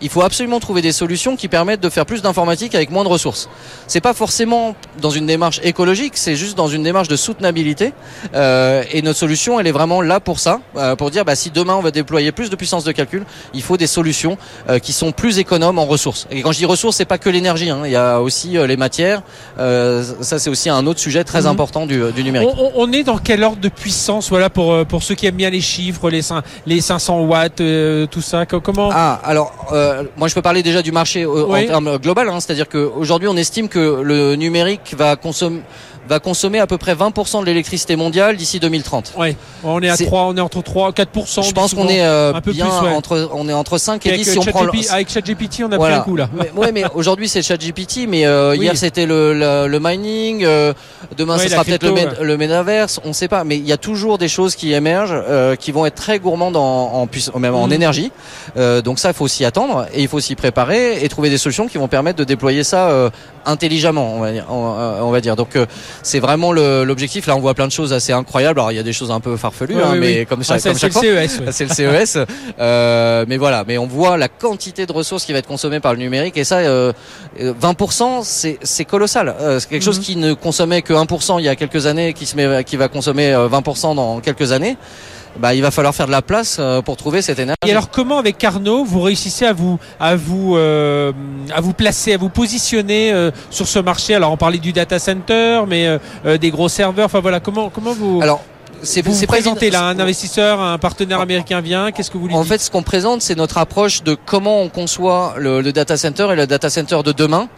il faut absolument trouver des solutions qui permettent de faire plus d'informatique avec moins de ressources. C'est pas forcément dans une démarche écologique, c'est juste dans une démarche de soutenabilité. Euh, et notre solution, elle est vraiment là pour ça, euh, pour dire bah, si demain on va déployer plus de puissance de calcul, il faut des solutions euh, qui sont plus économes en ressources. Et quand je dis ressources, c'est pas que l'énergie, hein. il y a aussi euh, les matières. Euh, ça, c'est aussi un autre sujet très mhm. important du, du numérique. On, on, est dans quel ordre de puissance, voilà, pour pour ceux qui aiment bien les chiffres, les les 500 watts, tout ça. Comment? Ah, alors euh, moi je peux parler déjà du marché euh, en termes global, hein, c'est-à-dire qu'aujourd'hui on estime que le numérique va consommer va consommer à peu près 20% de l'électricité mondiale d'ici 2030. Oui, on est à 3, on est entre 3 4%. Je pense qu'on est euh, un peu bien plus, entre on est entre 5 et 10 si on prend avec ChatGPT, on a voilà. pris un coup là. mais, ouais, mais aujourd'hui c'est ChatGPT mais euh, hier c'était le, le, mining, euh, demain ce sera peut-être le, le metaverse, on sait pas mais il y a toujours des choses qui émergent euh, qui vont être très gourmandes en en, même en mm. énergie. Euh, donc ça il faut s'y attendre et il faut s'y préparer et trouver des solutions qui vont permettre de déployer ça intelligemment, on va dire. On, va dire. Donc c'est vraiment l'objectif. Là, on voit plein de choses assez incroyables. Alors, il y a des choses un peu farfelues, hein, mais comme, ça, comme chaque fois, c'est le CES. euh, mais voilà, mais on voit la quantité de ressources qui va être consommée par le numérique, et ça, euh, 20%, c'est colossal. Euh, c'est quelque chose mhm. qui ne consommait que 1% il y a quelques années, qui se met, qui va consommer 20% euh, dans quelques années bah, il va falloir faire de la place euh, pour trouver cette énergie. Et alors comment avec Carnot vous réussissez à vous à vous euh, à vous placer, à vous positionner euh, sur ce marché? Alors on parlait du data center, mais des gros serveurs. Enfin voilà, comment comment vous Alors c'est vous, présentez là un investisseur, un partenaire américain vient? Qu'est-ce que vous lui En dites? fait, ce qu'on présente, c'est notre approche de comment on conçoit le, le, data center et le data center de demain.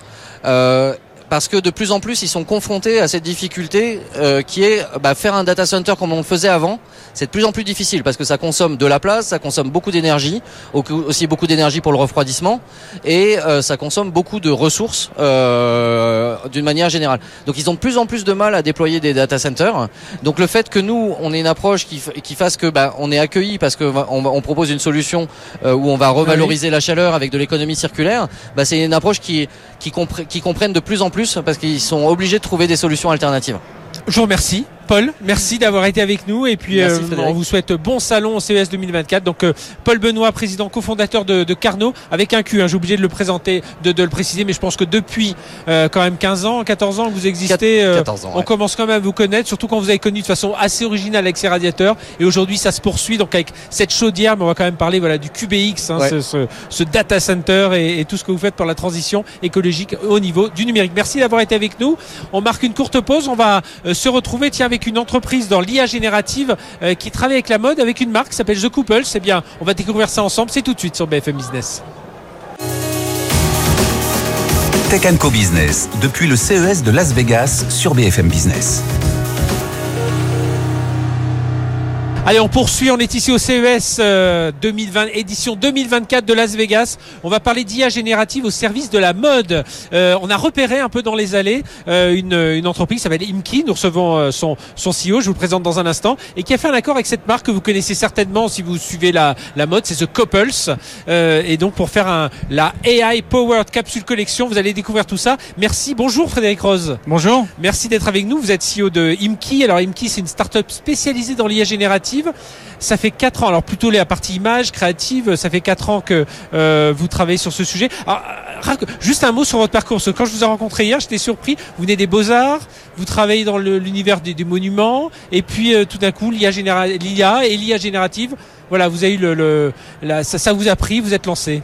Euh, parce que de plus en plus ils sont confrontés à cette difficulté euh, qui est bah, faire un data center comme on le faisait avant. C'est de plus en plus difficile parce que ça consomme de la place, ça consomme beaucoup d'énergie, aussi beaucoup d'énergie pour le refroidissement et euh, ça consomme beaucoup de ressources euh, d'une manière générale. Donc ils ont de plus en plus de mal à déployer des data centers. Donc le fait que nous on ait une approche qui, qui fasse que bah, on est accueilli parce que on, on propose une solution euh, où on va revaloriser la chaleur avec de l'économie circulaire, bah, c'est une approche qui qui, qui comprennent de plus en plus parce qu'ils sont obligés de trouver des solutions alternatives. Je vous remercie. Paul, merci d'avoir été avec nous et puis euh, on vous souhaite bon salon au CES 2024. Donc euh, Paul Benoît, président cofondateur de, de Carnot, avec un Q. Hein, J'ai oublié de le présenter, de, de, le préciser, mais je pense que depuis euh, quand même 15 ans, 14 ans que vous existez, 14 ans, on commence quand même à vous connaître, surtout quand vous avez connu de façon assez originale avec ces radiateurs. Et aujourd'hui, ça se poursuit donc avec cette chaudière, mais on va quand même parler voilà du QBX, hein, ce, ce, ce, data center et, et, tout ce que vous faites pour la transition écologique au niveau du numérique. Merci d'avoir été avec nous. On marque une courte pause. On va se retrouver tiens avec une entreprise dans l'IA générative euh, qui travaille avec la mode avec une marque qui s'appelle The Couple. C'est bien, on va découvrir ça ensemble. C'est tout de suite sur BFM Business. Tech Co Business depuis le CES de Las Vegas sur BFM Business. Allez, on poursuit. On est ici au CES 2020, euh, édition 2024 de Las Vegas. On va parler d'IA générative au service de la mode. Euh, on a repéré un peu dans les allées euh, une, une, entreprise qui s'appelle Imki. Nous recevons son, son CEO, je vous le présente dans un instant, et qui a fait un accord avec cette marque que vous connaissez certainement si vous suivez la, la mode. C'est The Couples. et donc pour faire un, la AI Powered Capsule Collection, vous allez découvrir tout ça. Merci. Bonjour Frédéric Rose. Bonjour. Merci d'être avec nous. Vous êtes CEO de Imki. Alors Imki, c'est une start-up spécialisée dans l'IA générative ça fait 4 ans, alors plutôt la partie image, créative, ça fait 4 ans que euh, vous travaillez sur ce sujet. juste un mot sur votre parcours. Quand je vous ai rencontré hier, j'étais surpris. Vous venez des Beaux-Arts, vous travaillez dans l'univers des, monuments, et puis euh, tout d'un coup, l'IA et l'IA générative, voilà, vous avez eu le, ça, vous a pris, vous êtes lancé.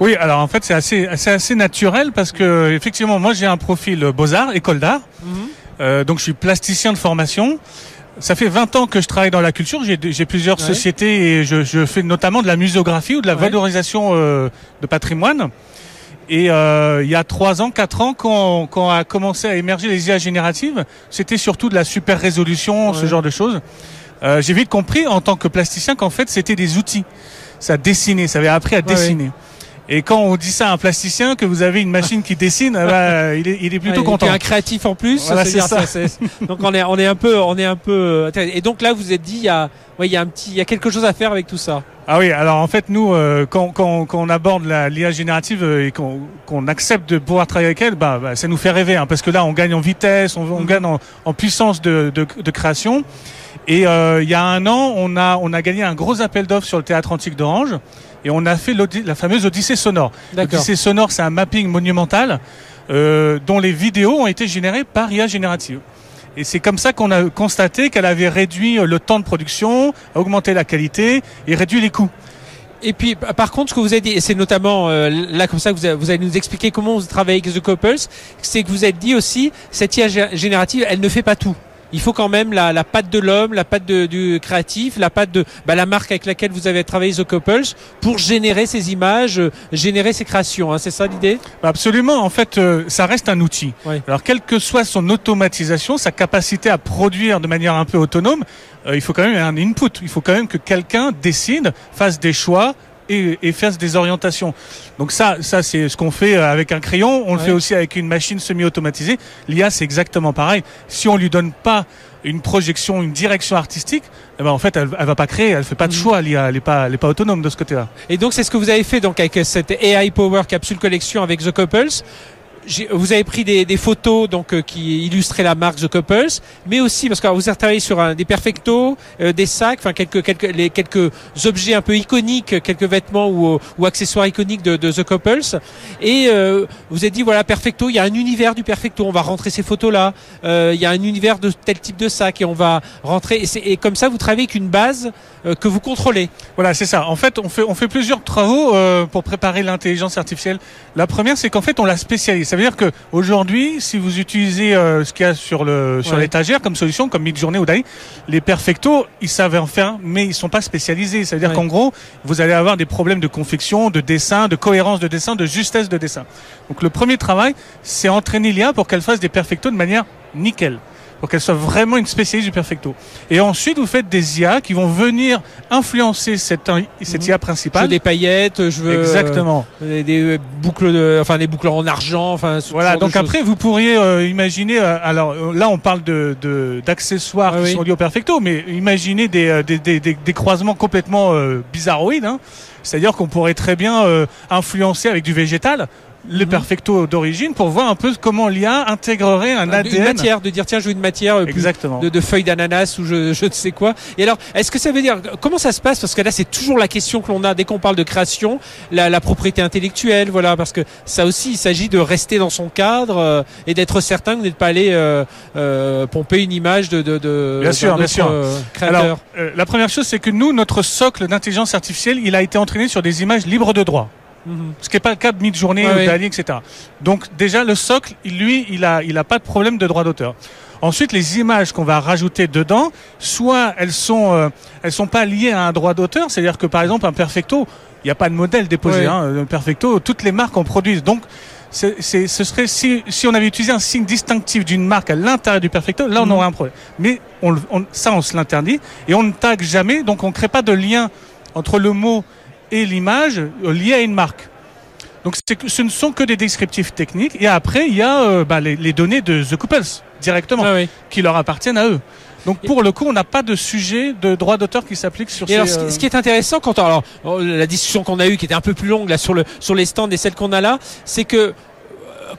Oui, alors en fait c'est assez, assez, assez naturel parce que effectivement moi j'ai un profil Beaux-Arts, école d'art, mhm. euh, donc je suis plasticien de formation. Ça fait 20 ans que je travaille dans la culture. J'ai plusieurs sociétés et je, je, fais notamment de la muséographie ou de la valorisation euh, de patrimoine. Et euh, il y a 3 ans, 4 ans, quand, quand a commencé à émerger les IA génératives, c'était surtout de la super résolution, ce genre de choses. Euh, J'ai vite compris en tant que plasticien qu'en fait c'était des outils. Ça dessinait, ça avait appris à dessiner. Et quand on dit ça à un plasticien, que vous avez une machine qui dessine, bah, il, est, il est plutôt content. Il un créatif en plus. c'est ça. donc on est, on est un peu, on est un peu. Euh, et donc là, vous êtes dit, il y a, ouais, il y a un petit, il y a quelque chose à faire avec tout ça. Ah oui, alors en fait, nous, euh, quand, quand, quand, on aborde l'IA générative euh, et qu'on accepte de pouvoir travailler avec elle, bah, bah, ça nous fait rêver, hein, parce que là, on gagne en vitesse, on, on mm-hmm. gagne en, en, puissance de, de, de création. Et euh, il y a un an, on a, on a gagné un gros appel d'offres sur le théâtre antique d'Orange et on a fait la fameuse Odyssée sonore. L'Odyssée sonore, c'est un mapping monumental euh, dont les vidéos ont été générées par IA générative. Et c'est comme ça qu'on a constaté qu'elle avait réduit le temps de production, augmenté la qualité et réduit les coûts. Et puis, par contre, ce que vous avez dit, et c'est notamment euh, là comme ça que vous, vous, allez nous expliquer comment vous travaillez avec The Couples, c'est que vous avez dit aussi, cette IA générative, elle ne fait pas tout il faut quand même la, la patte de l'homme, la patte de, du créatif, la patte de bah, la marque avec laquelle vous avez travaillé The Couples pour générer ces images, euh, générer ces créations. Hein, c'est ça l'idée? Bah, Absolument. En fait, euh, ça reste un outil. Alors, quelle que soit son automatisation, sa capacité à produire de manière un peu autonome, euh, il faut quand même un input. Il faut quand même que quelqu'un décide, fasse des choix, et, et fasse des orientations. Donc ça, ça c'est ce qu'on fait euh, avec un crayon. On le fait aussi avec une machine semi-automatisée. L'IA, c'est exactement pareil. Si on lui donne pas une projection, une direction artistique, eh ben en fait, elle, elle va pas créer, elle fait pas de mhm. choix. L'IA, elle est pas, elle est pas autonome de ce côté-là. Et donc, c'est ce que vous avez fait donc avec cette AI Power Capsule Collection avec The Couples vous avez pris des, des photos donc euh, qui illustraient la marque The Couples, mais aussi parce que vous avez travaillé sur un, des perfectos, euh, des sacs, enfin quelques quelques les quelques objets un peu iconiques, quelques vêtements ou, ou accessoires iconiques de, de The Couples. Et euh, vous avez dit voilà perfecto, il y a un univers du perfecto, on va rentrer ces photos là. il y a un univers de tel type de sac et on va rentrer. Et, et comme ça, vous travaillez avec une base que vous contrôlez. Voilà, c'est ça. En fait, on fait on fait plusieurs travaux pour préparer l'intelligence artificielle. La première, c'est qu'en fait, on la spécialise Ça veut dire que aujourd'hui, si vous utilisez euh, ce qu'il y a sur le sur l'étagère comme solution, comme Midjourney ou Dali, les perfectos, ils savent en faire, mais ils sont pas spécialisés. Ça veut dire qu'en gros, vous allez avoir des problèmes de confection, de dessin, de cohérence de dessin, de justesse de dessin. Donc le premier travail, c'est entraîner l'IA pour qu'elle fasse des perfectos de manière nickel pour qu'elle soit vraiment une spécialiste du perfecto. Et ensuite, vous faites des IA qui vont venir influencer cette, cette mhm. IA principale. Je veux des paillettes, je veux exactement euh, des, euh, boucles, de, enfin des boucles en argent, enfin. Voilà. Donc après, vous pourriez euh, imaginer. alors là, on parle de d'accessoires qui sont liés au perfecto, mais imaginez des des, des, des, croisements complètement bizarroïdes. Hein. C'est-à-dire qu'on pourrait très bien influencer avec du végétal le perfecto d'origine pour voir un peu comment l'IA intégrerait un ADN. Une matière, de dire tiens, je veux une matière euh, Exactement. De, de, feuilles d'ananas ou je, je ne sais quoi. Et alors, est-ce que ça veut dire, comment ça se passe? Parce que là, c'est toujours la question que l'on a dès qu'on parle de création, la, la, propriété intellectuelle, voilà, parce que ça aussi, il s'agit de rester dans son cadre euh, et d'être certain que vous n'êtes pas allé euh, euh, pomper une image de, de, de bien sûr, bien sûr. Alors, la première chose, c'est que nous, notre socle d'intelligence artificielle, il a été entraîné sur des images libres de droit. Mhm. Ce qui n'est pas le cas de Midjourney ou Dali, etc. Donc déjà le socle, lui, il a, il a pas de problème de droit d'auteur. Ensuite, les images qu'on va rajouter dedans, soit elles sont, euh, elles sont pas liées à un droit d'auteur, c'est-à-dire que par exemple un perfecto, il n'y a pas de modèle déposé. Hein, un perfecto, toutes les marques en produisent. Donc c'est, ce serait si, si on avait utilisé un signe distinctif d'une marque à l'intérieur du perfecto, là on mhm. aurait un problème. Mais on, on, ça, on se l'interdit et on ne tag jamais, donc on ne crée pas de lien entre le mot et l'image liée à une marque. Donc ce ne sont que des descriptifs techniques. Et après, il y a euh, bah, les, données de The Couples directement, ah qui leur appartiennent à eux. Donc pour le coup, on n'a pas de sujet de droit d'auteur qui s'applique sur. Et alors, ce qui est intéressant quand alors la discussion qu'on a eue, qui était un peu plus longue là sur le sur les stands et celle qu'on a là, c'est que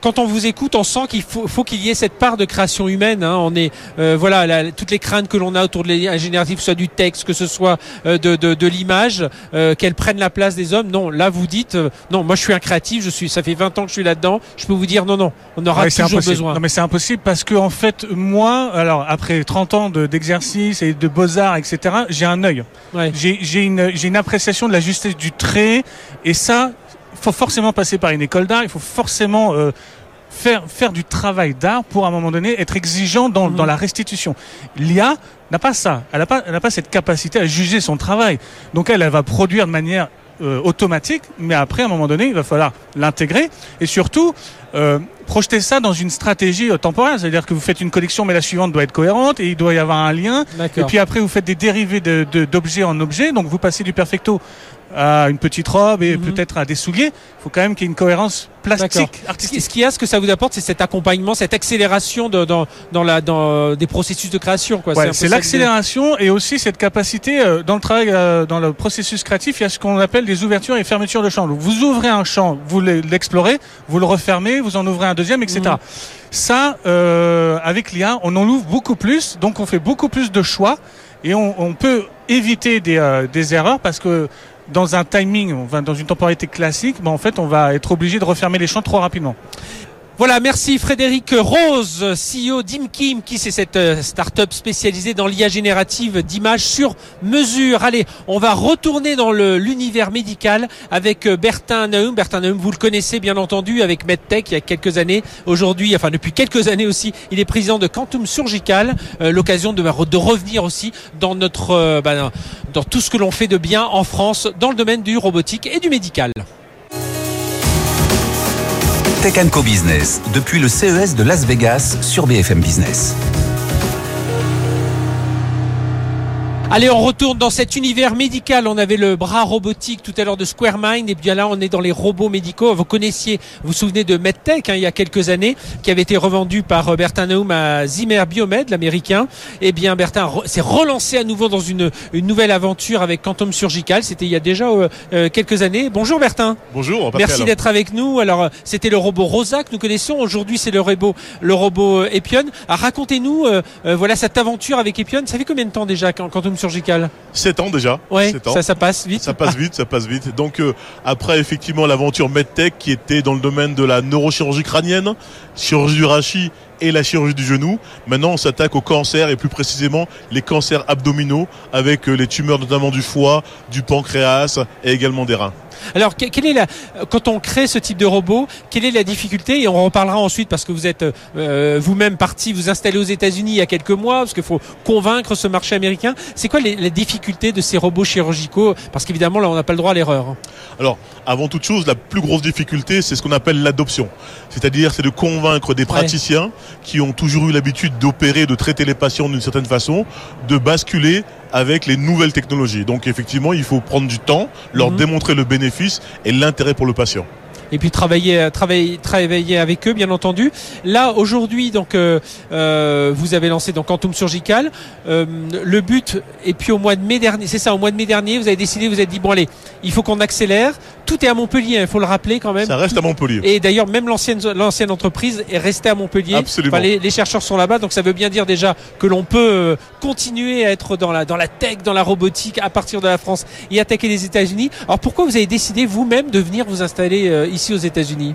quand on vous écoute, on sent qu'il faut, qu'il y ait cette part de création humaine. Hein. On est, euh, voilà, toutes les craintes que l'on a autour de l'IA générative, soit du texte, que ce soit euh, de, de, de l'image, euh, qu'elle prenne la place des hommes. Non, là vous dites, non, moi je suis un créatif, je suis, ça fait 20 ans que je suis là-dedans. Je peux vous dire, non, non, on aura toujours besoin. Non, mais c'est impossible parce que en fait, moi, alors après 30 ans d'exercice et de beaux arts, etc., j'ai un œil. J'ai une, j'ai une appréciation de la justesse du trait et ça, faut forcément passer par une école d'art, il faut forcément euh, faire, faire du travail d'art pour à un moment donné être exigeant dans, dans la restitution. L'IA n'a pas ça, elle n'a pas, elle pas cette capacité à juger son travail. Donc elle, elle va produire de manière euh, automatique, mais après, à un moment donné, il va falloir l'intégrer et surtout euh, projeter ça dans une stratégie euh, temporelle. C'est-à-dire que vous faites une collection, mais la suivante doit être cohérente et il doit y avoir un lien. Et puis après, vous faites des dérivés d'objet de, en objet. Donc vous passez du perfecto à une petite robe et mhm. peut-être à des souliers. Il faut quand même qu'il y ait une cohérence plastique, artistique. Ce qu'il y a, ce que ça vous apporte, c'est cet accompagnement, cette accélération de, dans, dans, la, dans des processus de création. Ouais, c'est l'accélération et aussi cette capacité euh, dans le travail, euh, dans le processus créatif, il y a ce qu'on appelle des ouvertures et fermetures de champs. vous ouvrez un champ, vous l'explorez, vous le refermez, vous en ouvrez un deuxième, etc. Mhm. Ça, euh, avec l'IA, on en ouvre beaucoup plus, donc on fait beaucoup plus de choix et on, on peut éviter des, euh, des erreurs parce que dans un timing, dans une temporalité classique, ben, en fait, on va être obligé de refermer les champs trop rapidement. Voilà, merci Frédéric Rose, CEO d'Imkim, qui c'est cette euh, start-up spécialisée dans l'IA générative d'images sur mesure. Allez, on va retourner dans l'univers médical avec euh, Bertin Naum. Bertin Naum, vous le connaissez bien entendu avec MedTech il y a quelques années. Aujourd'hui, enfin depuis quelques années aussi, il est président de Quantum Surgical. Euh, l'occasion de, revenir aussi dans notre, bah, dans tout ce que l'on fait de bien en France dans le domaine du robotique et du médical. Tech Co Business, depuis le CES de Las Vegas sur BFM Business. Allez, on retourne dans cet univers médical. On avait le bras robotique tout à l'heure de Square Mind, et bien là, on est dans les robots médicaux. Vous connaissiez, vous vous souvenez de MedTech hein, il y a quelques années, qui avait été revendu par euh, Bertin Naum à Zimmer Biomed, l'américain. Et eh bien, Bertin s'est relancé à nouveau dans une, une nouvelle aventure avec Quantum Surgical. C'était il y a déjà euh, euh, quelques années. Bonjour Bertin. Bonjour. Merci d'être avec nous. Alors, c'était le robot Rosa que nous connaissons. Aujourd'hui, c'est le robot, le robot Epion. Racontez-nous, voilà cette aventure avec Epion. Ça fait combien de temps déjà Quantum surgical 7 ans déjà. Ouais, Ça, ça passe vite. Ça passe vite, ça passe vite. Donc euh, après effectivement l'aventure MedTech qui était dans le domaine de la neurochirurgie crânienne, chirurgie du rachis et la chirurgie du genou. Maintenant, on s'attaque au cancer et plus précisément les cancers abdominaux avec euh, les tumeurs notamment du foie, du pancréas et également des reins. Alors, quelle est la, quand on crée ce type de robot, quelle est la difficulté? Et on reparlera ensuite parce que vous êtes euh, vous-même parti vous installer aux États-Unis il y a quelques mois, parce qu'il faut convaincre ce marché américain. C'est quoi les, les, difficultés de ces robots chirurgicaux? Parce qu'évidemment, là, on n'a pas le droit à l'erreur. Alors, avant toute chose, la plus grosse difficulté, c'est ce qu'on appelle l'adoption. C'est-à-dire, c'est de convaincre des praticiens qui ont toujours eu l'habitude d'opérer, de traiter les patients d'une certaine façon, de basculer avec les nouvelles technologies. Donc effectivement, il faut prendre du temps, leur mhm. démontrer le bénéfice et l'intérêt pour le patient et puis travailler, travailler, travailler avec eux, bien entendu. Là, aujourd'hui, donc, euh, euh, vous avez lancé donc Quantum Surgical. Euh, le but, et puis au mois de mai dernier, c'est ça, au mois de mai dernier, vous avez décidé, vous avez dit bon allez, il faut qu'on accélère. Tout est à Montpellier, il hein, faut le rappeler quand même. Ça reste à Montpellier. Et d'ailleurs, même l'ancienne l'ancienne entreprise est restée à Montpellier. Absolument. les, les, chercheurs sont là-bas, donc ça veut bien dire déjà que l'on peut continuer à être dans la dans la tech, dans la robotique à partir de la France et attaquer les États-Unis. Alors pourquoi vous avez décidé vous-même de venir vous installer ici aux États-Unis?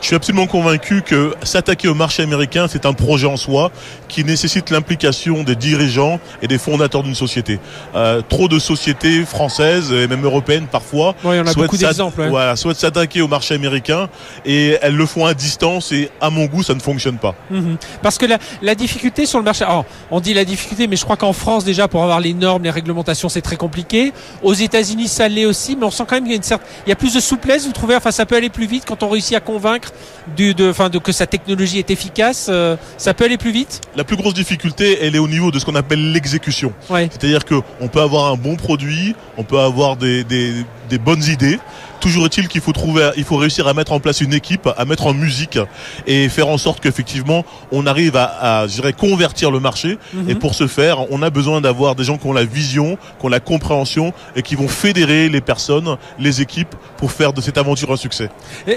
Je suis absolument convaincu que s'attaquer au marché américain, c'est un projet en soi qui nécessite l'implication des dirigeants et des fondateurs d'une société. Euh, trop de sociétés françaises et même européennes parfois ouais, on a beaucoup d'exemples. Voilà, souhaitent s'attaquer au marché américain et elles le font à distance et à mon goût, ça ne fonctionne pas. Mhm. Parce que la, la, difficulté sur le marché, alors, on dit la difficulté, mais je crois qu'en France déjà pour avoir les normes, les réglementations, c'est très compliqué. Aux États-Unis, ça l'est aussi, mais on sent quand même qu'il y a une certaine, il y a plus de souplesse. Vous trouvez, enfin, ça peut aller plus vite quand on réussit à convaincre du, de, enfin, de, que sa technologie est efficace, euh, ça peut aller plus vite? La plus grosse difficulté, elle est au niveau de ce qu'on appelle l'exécution. C'est-à-dire qu'on peut avoir un bon produit, on peut avoir des, des, des bonnes idées, Toujours est-il qu'il faut trouver, il faut réussir à mettre en place une équipe, à mettre en musique et faire en sorte qu'effectivement on arrive à, à convertir le marché. Mhm. Et pour ce faire, on a besoin d'avoir des gens qui ont la vision, qui ont la compréhension et qui vont fédérer les personnes, les équipes pour faire de cette aventure un succès.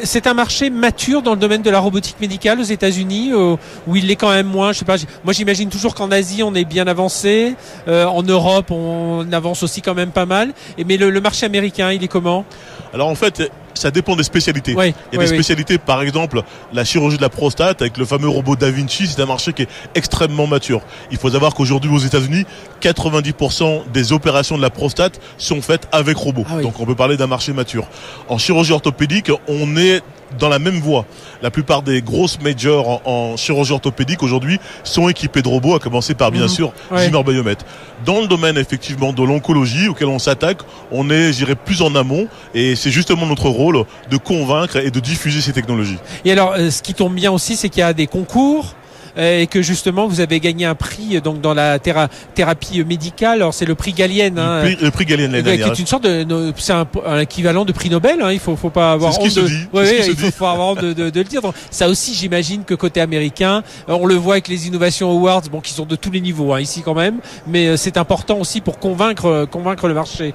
C'est un marché mature dans le domaine de la robotique médicale aux États-Unis euh, où il l'est quand même moins. Je sais pas. Moi, j'imagine toujours qu'en Asie on est bien avancé, euh, en Europe on avance aussi quand même pas mal. Et mais le, le marché américain, il est comment? Alors en fait, ça dépend des spécialités. il y a des spécialités, par exemple, la chirurgie de la prostate avec le fameux robot Da Vinci, c'est un marché qui est extrêmement mature. Il faut savoir qu'aujourd'hui aux États-Unis, 90% des opérations de la prostate sont faites avec robot. Ah Donc on peut parler d'un marché mature. En chirurgie orthopédique, on est dans la même voie. La plupart des grosses majors en, chirurgie orthopédique aujourd'hui sont équipés de robots, à commencer par bien mhm. sûr Zimmer Biomet. Dans le domaine effectivement de l'oncologie auquel on s'attaque, on est, j'irais, plus en amont et c'est justement notre rôle de convaincre et de diffuser ces technologies. Et alors, euh, ce qui tombe bien aussi, c'est qu'il y a des concours et que justement vous avez gagné un prix donc dans la thérapie médicale. Alors c'est le prix Galien. Hein, le, prix, Galien l'année dernière. Qui est une sorte de, c'est un, équivalent de prix Nobel. Hein, il faut, faut pas avoir honte. de, il faut, avoir honte de, de, le dire. Donc, ça aussi, j'imagine que côté américain, euh, on le voit avec les innovations awards, bon, qui sont de tous les niveaux hein, ici quand même, mais euh, c'est important aussi pour convaincre, convaincre le marché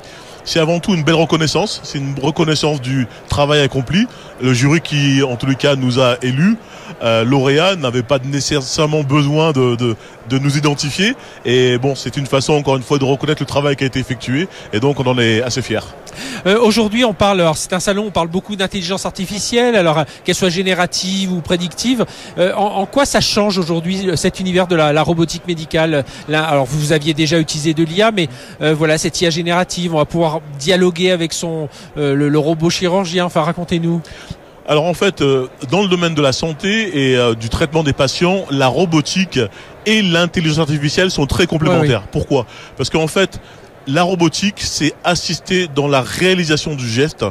c'est avant tout une belle reconnaissance. C'est une reconnaissance du travail accompli. Le jury qui, en tous les cas, nous a élus, euh, lauréats, n'avait pas nécessairement besoin de, de, de, nous identifier. Et bon, c'est une façon, encore une fois, de reconnaître le travail qui a été effectué. Et donc, on en est assez fiers. Euh, Aujourd'hui, on parle, alors c'est un salon, on parle beaucoup d'intelligence artificielle, alors qu'elle soit générative ou prédictive. Euh, en, en, quoi ça change aujourd'hui cet univers de la, la robotique médicale? Là, alors vous aviez déjà utilisé de l'IA, mais euh, voilà cette IA générative, on va pouvoir dialoguer avec son euh, le, le, robot chirurgien. Enfin, racontez-nous. Alors en fait, euh, dans le domaine de la santé et euh, du traitement des patients, la robotique et l'intelligence artificielle sont très complémentaires. Pourquoi? Parce qu'en fait, la robotique, c'est assister dans la réalisation du geste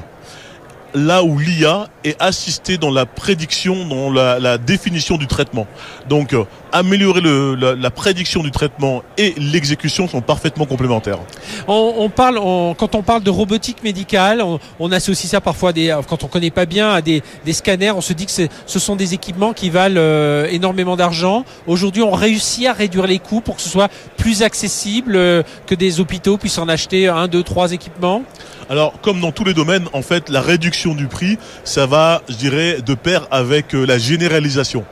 là où l'IA est assistée dans la prédiction, dans la, définition du traitement. Donc, euh, améliorer le, la, prédiction du traitement et l'exécution sont parfaitement complémentaires. On, parle, quand on parle de robotique médicale, on, associe ça parfois des, quand on connaît pas bien à des, scanners. On se dit que ce sont des équipements qui valent euh, énormément d'argent. Aujourd'hui, on réussit à réduire les coûts pour que ce soit plus accessible, euh, que des hôpitaux puissent en acheter un, deux, trois équipements. Alors, comme dans tous les domaines, en fait, la réduction du prix, ça va, je dirais, de pair avec euh, la généralisation.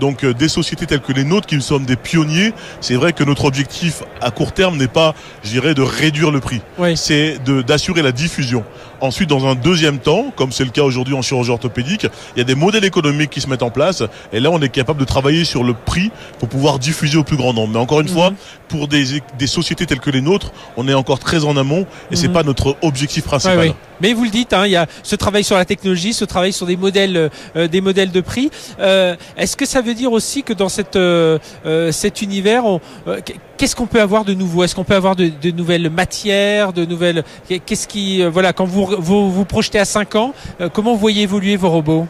Donc euh, des sociétés telles que les nôtres, qui sommes des pionniers, c'est vrai que notre objectif à court terme n'est pas, je dirais, de réduire le prix. C'est d'assurer la diffusion. Ensuite, dans un deuxième temps, comme c'est le cas aujourd'hui en chirurgie orthopédique, il y a des modèles économiques qui se mettent en place. Et là, on est capable de travailler sur le prix pour pouvoir diffuser au plus grand nombre. Mais encore une mhm. fois, pour des, des, sociétés telles que les nôtres, on est encore très en amont et c'est mhm. pas notre objectif principal. Mais vous le dites, hein, il y a ce travail sur la technologie, ce travail sur des modèles, euh, des modèles de prix. Euh, Est-ce que ça veut dire aussi que dans cette, euh, euh cet univers, euh, qu'est-ce qu'on peut avoir de nouveau? Est-ce qu'on peut avoir de, nouvelles matières, de nouvelles Qu'est-ce qui, voilà, quand vous, vous vous projetez à 5 ans, comment vous voyez évoluer vos robots?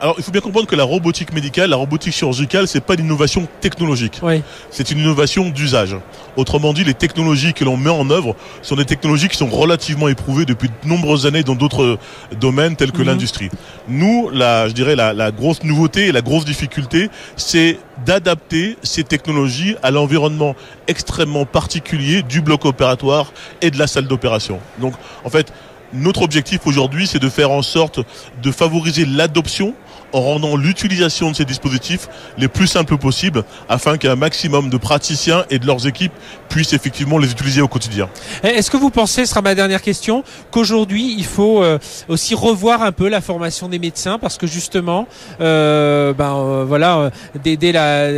Alors, il faut bien comprendre que la robotique médicale, la robotique chirurgicale, c'est pas l'innovation technologique. Oui. C'est une innovation d'usage. Autrement dit, les technologies que l'on met en œuvre sont des technologies qui sont relativement éprouvées depuis de nombreuses années dans d'autres domaines tels que mhm. l'industrie. Nous, la, je dirais, la, la grosse nouveauté et la grosse difficulté, c'est d'adapter ces technologies à l'environnement extrêmement particulier du bloc opératoire et de la salle d'opération. Donc, en fait, notre objectif aujourd'hui, c'est de faire en sorte de favoriser l'adoption en rendant l'utilisation de ces dispositifs les plus simples possibles afin qu'un maximum de praticiens et de leurs équipes puissent effectivement les utiliser au quotidien. Eh, est-ce que vous pensez, ce sera ma dernière question, qu'aujourd'hui il faut euh, aussi revoir un peu la formation des médecins parce que justement, euh, ben euh, voilà, dès, dès la,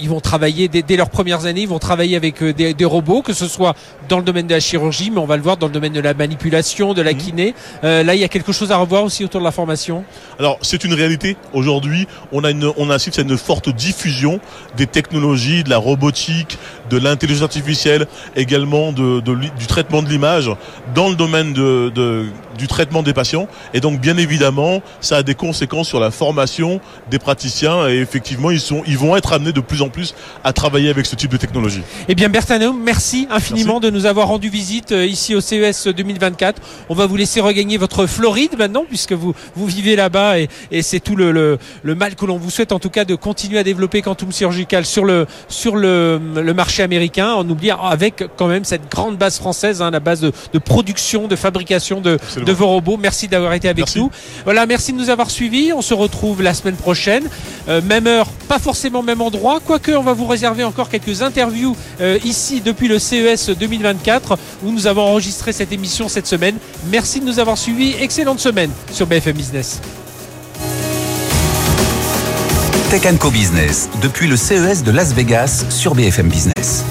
ils vont travailler dès, dès, leurs premières années, ils vont travailler avec des, des, robots, que ce soit dans le domaine de la chirurgie, mais on va le voir dans le domaine de la manipulation, de la mmh. kiné. là, il y a quelque chose à revoir aussi autour de la formation? Alors, c'est une réalité Aujourd'hui, on a une, on assiste à une forte diffusion des technologies, de la robotique, de l'intelligence artificielle, également du traitement de l'image dans le domaine de, du traitement des patients. Et donc, bien évidemment, ça a des conséquences sur la formation des praticiens. Et effectivement, ils sont, ils vont être amenés de plus en plus à travailler avec ce type de technologie. Eh bien, Bertano, merci infiniment de nous avoir rendu visite euh, ici au CES 2024. On va vous laisser regagner votre Floride maintenant, puisque vous, vous vivez là-bas et, et c'est tout le, le, le mal que l'on vous souhaite, en tout cas, de continuer à développer Quantum Surgical sur le, sur le, le marché américain, en oubliant avec quand même cette grande base française, hein, la base de, de, production, de fabrication de, de vos robots. Merci d'avoir été avec nous. Voilà, merci de nous avoir suivis. On se retrouve la semaine prochaine, euh, même heure, pas forcément même endroit, quoique on va vous réserver encore quelques interviews euh, ici depuis le CES 2024 où nous avons enregistré cette émission cette semaine. Merci de nous avoir suivis. Excellente semaine sur BFM Business. Tech Co Business depuis le CES de Las Vegas sur BFM Business.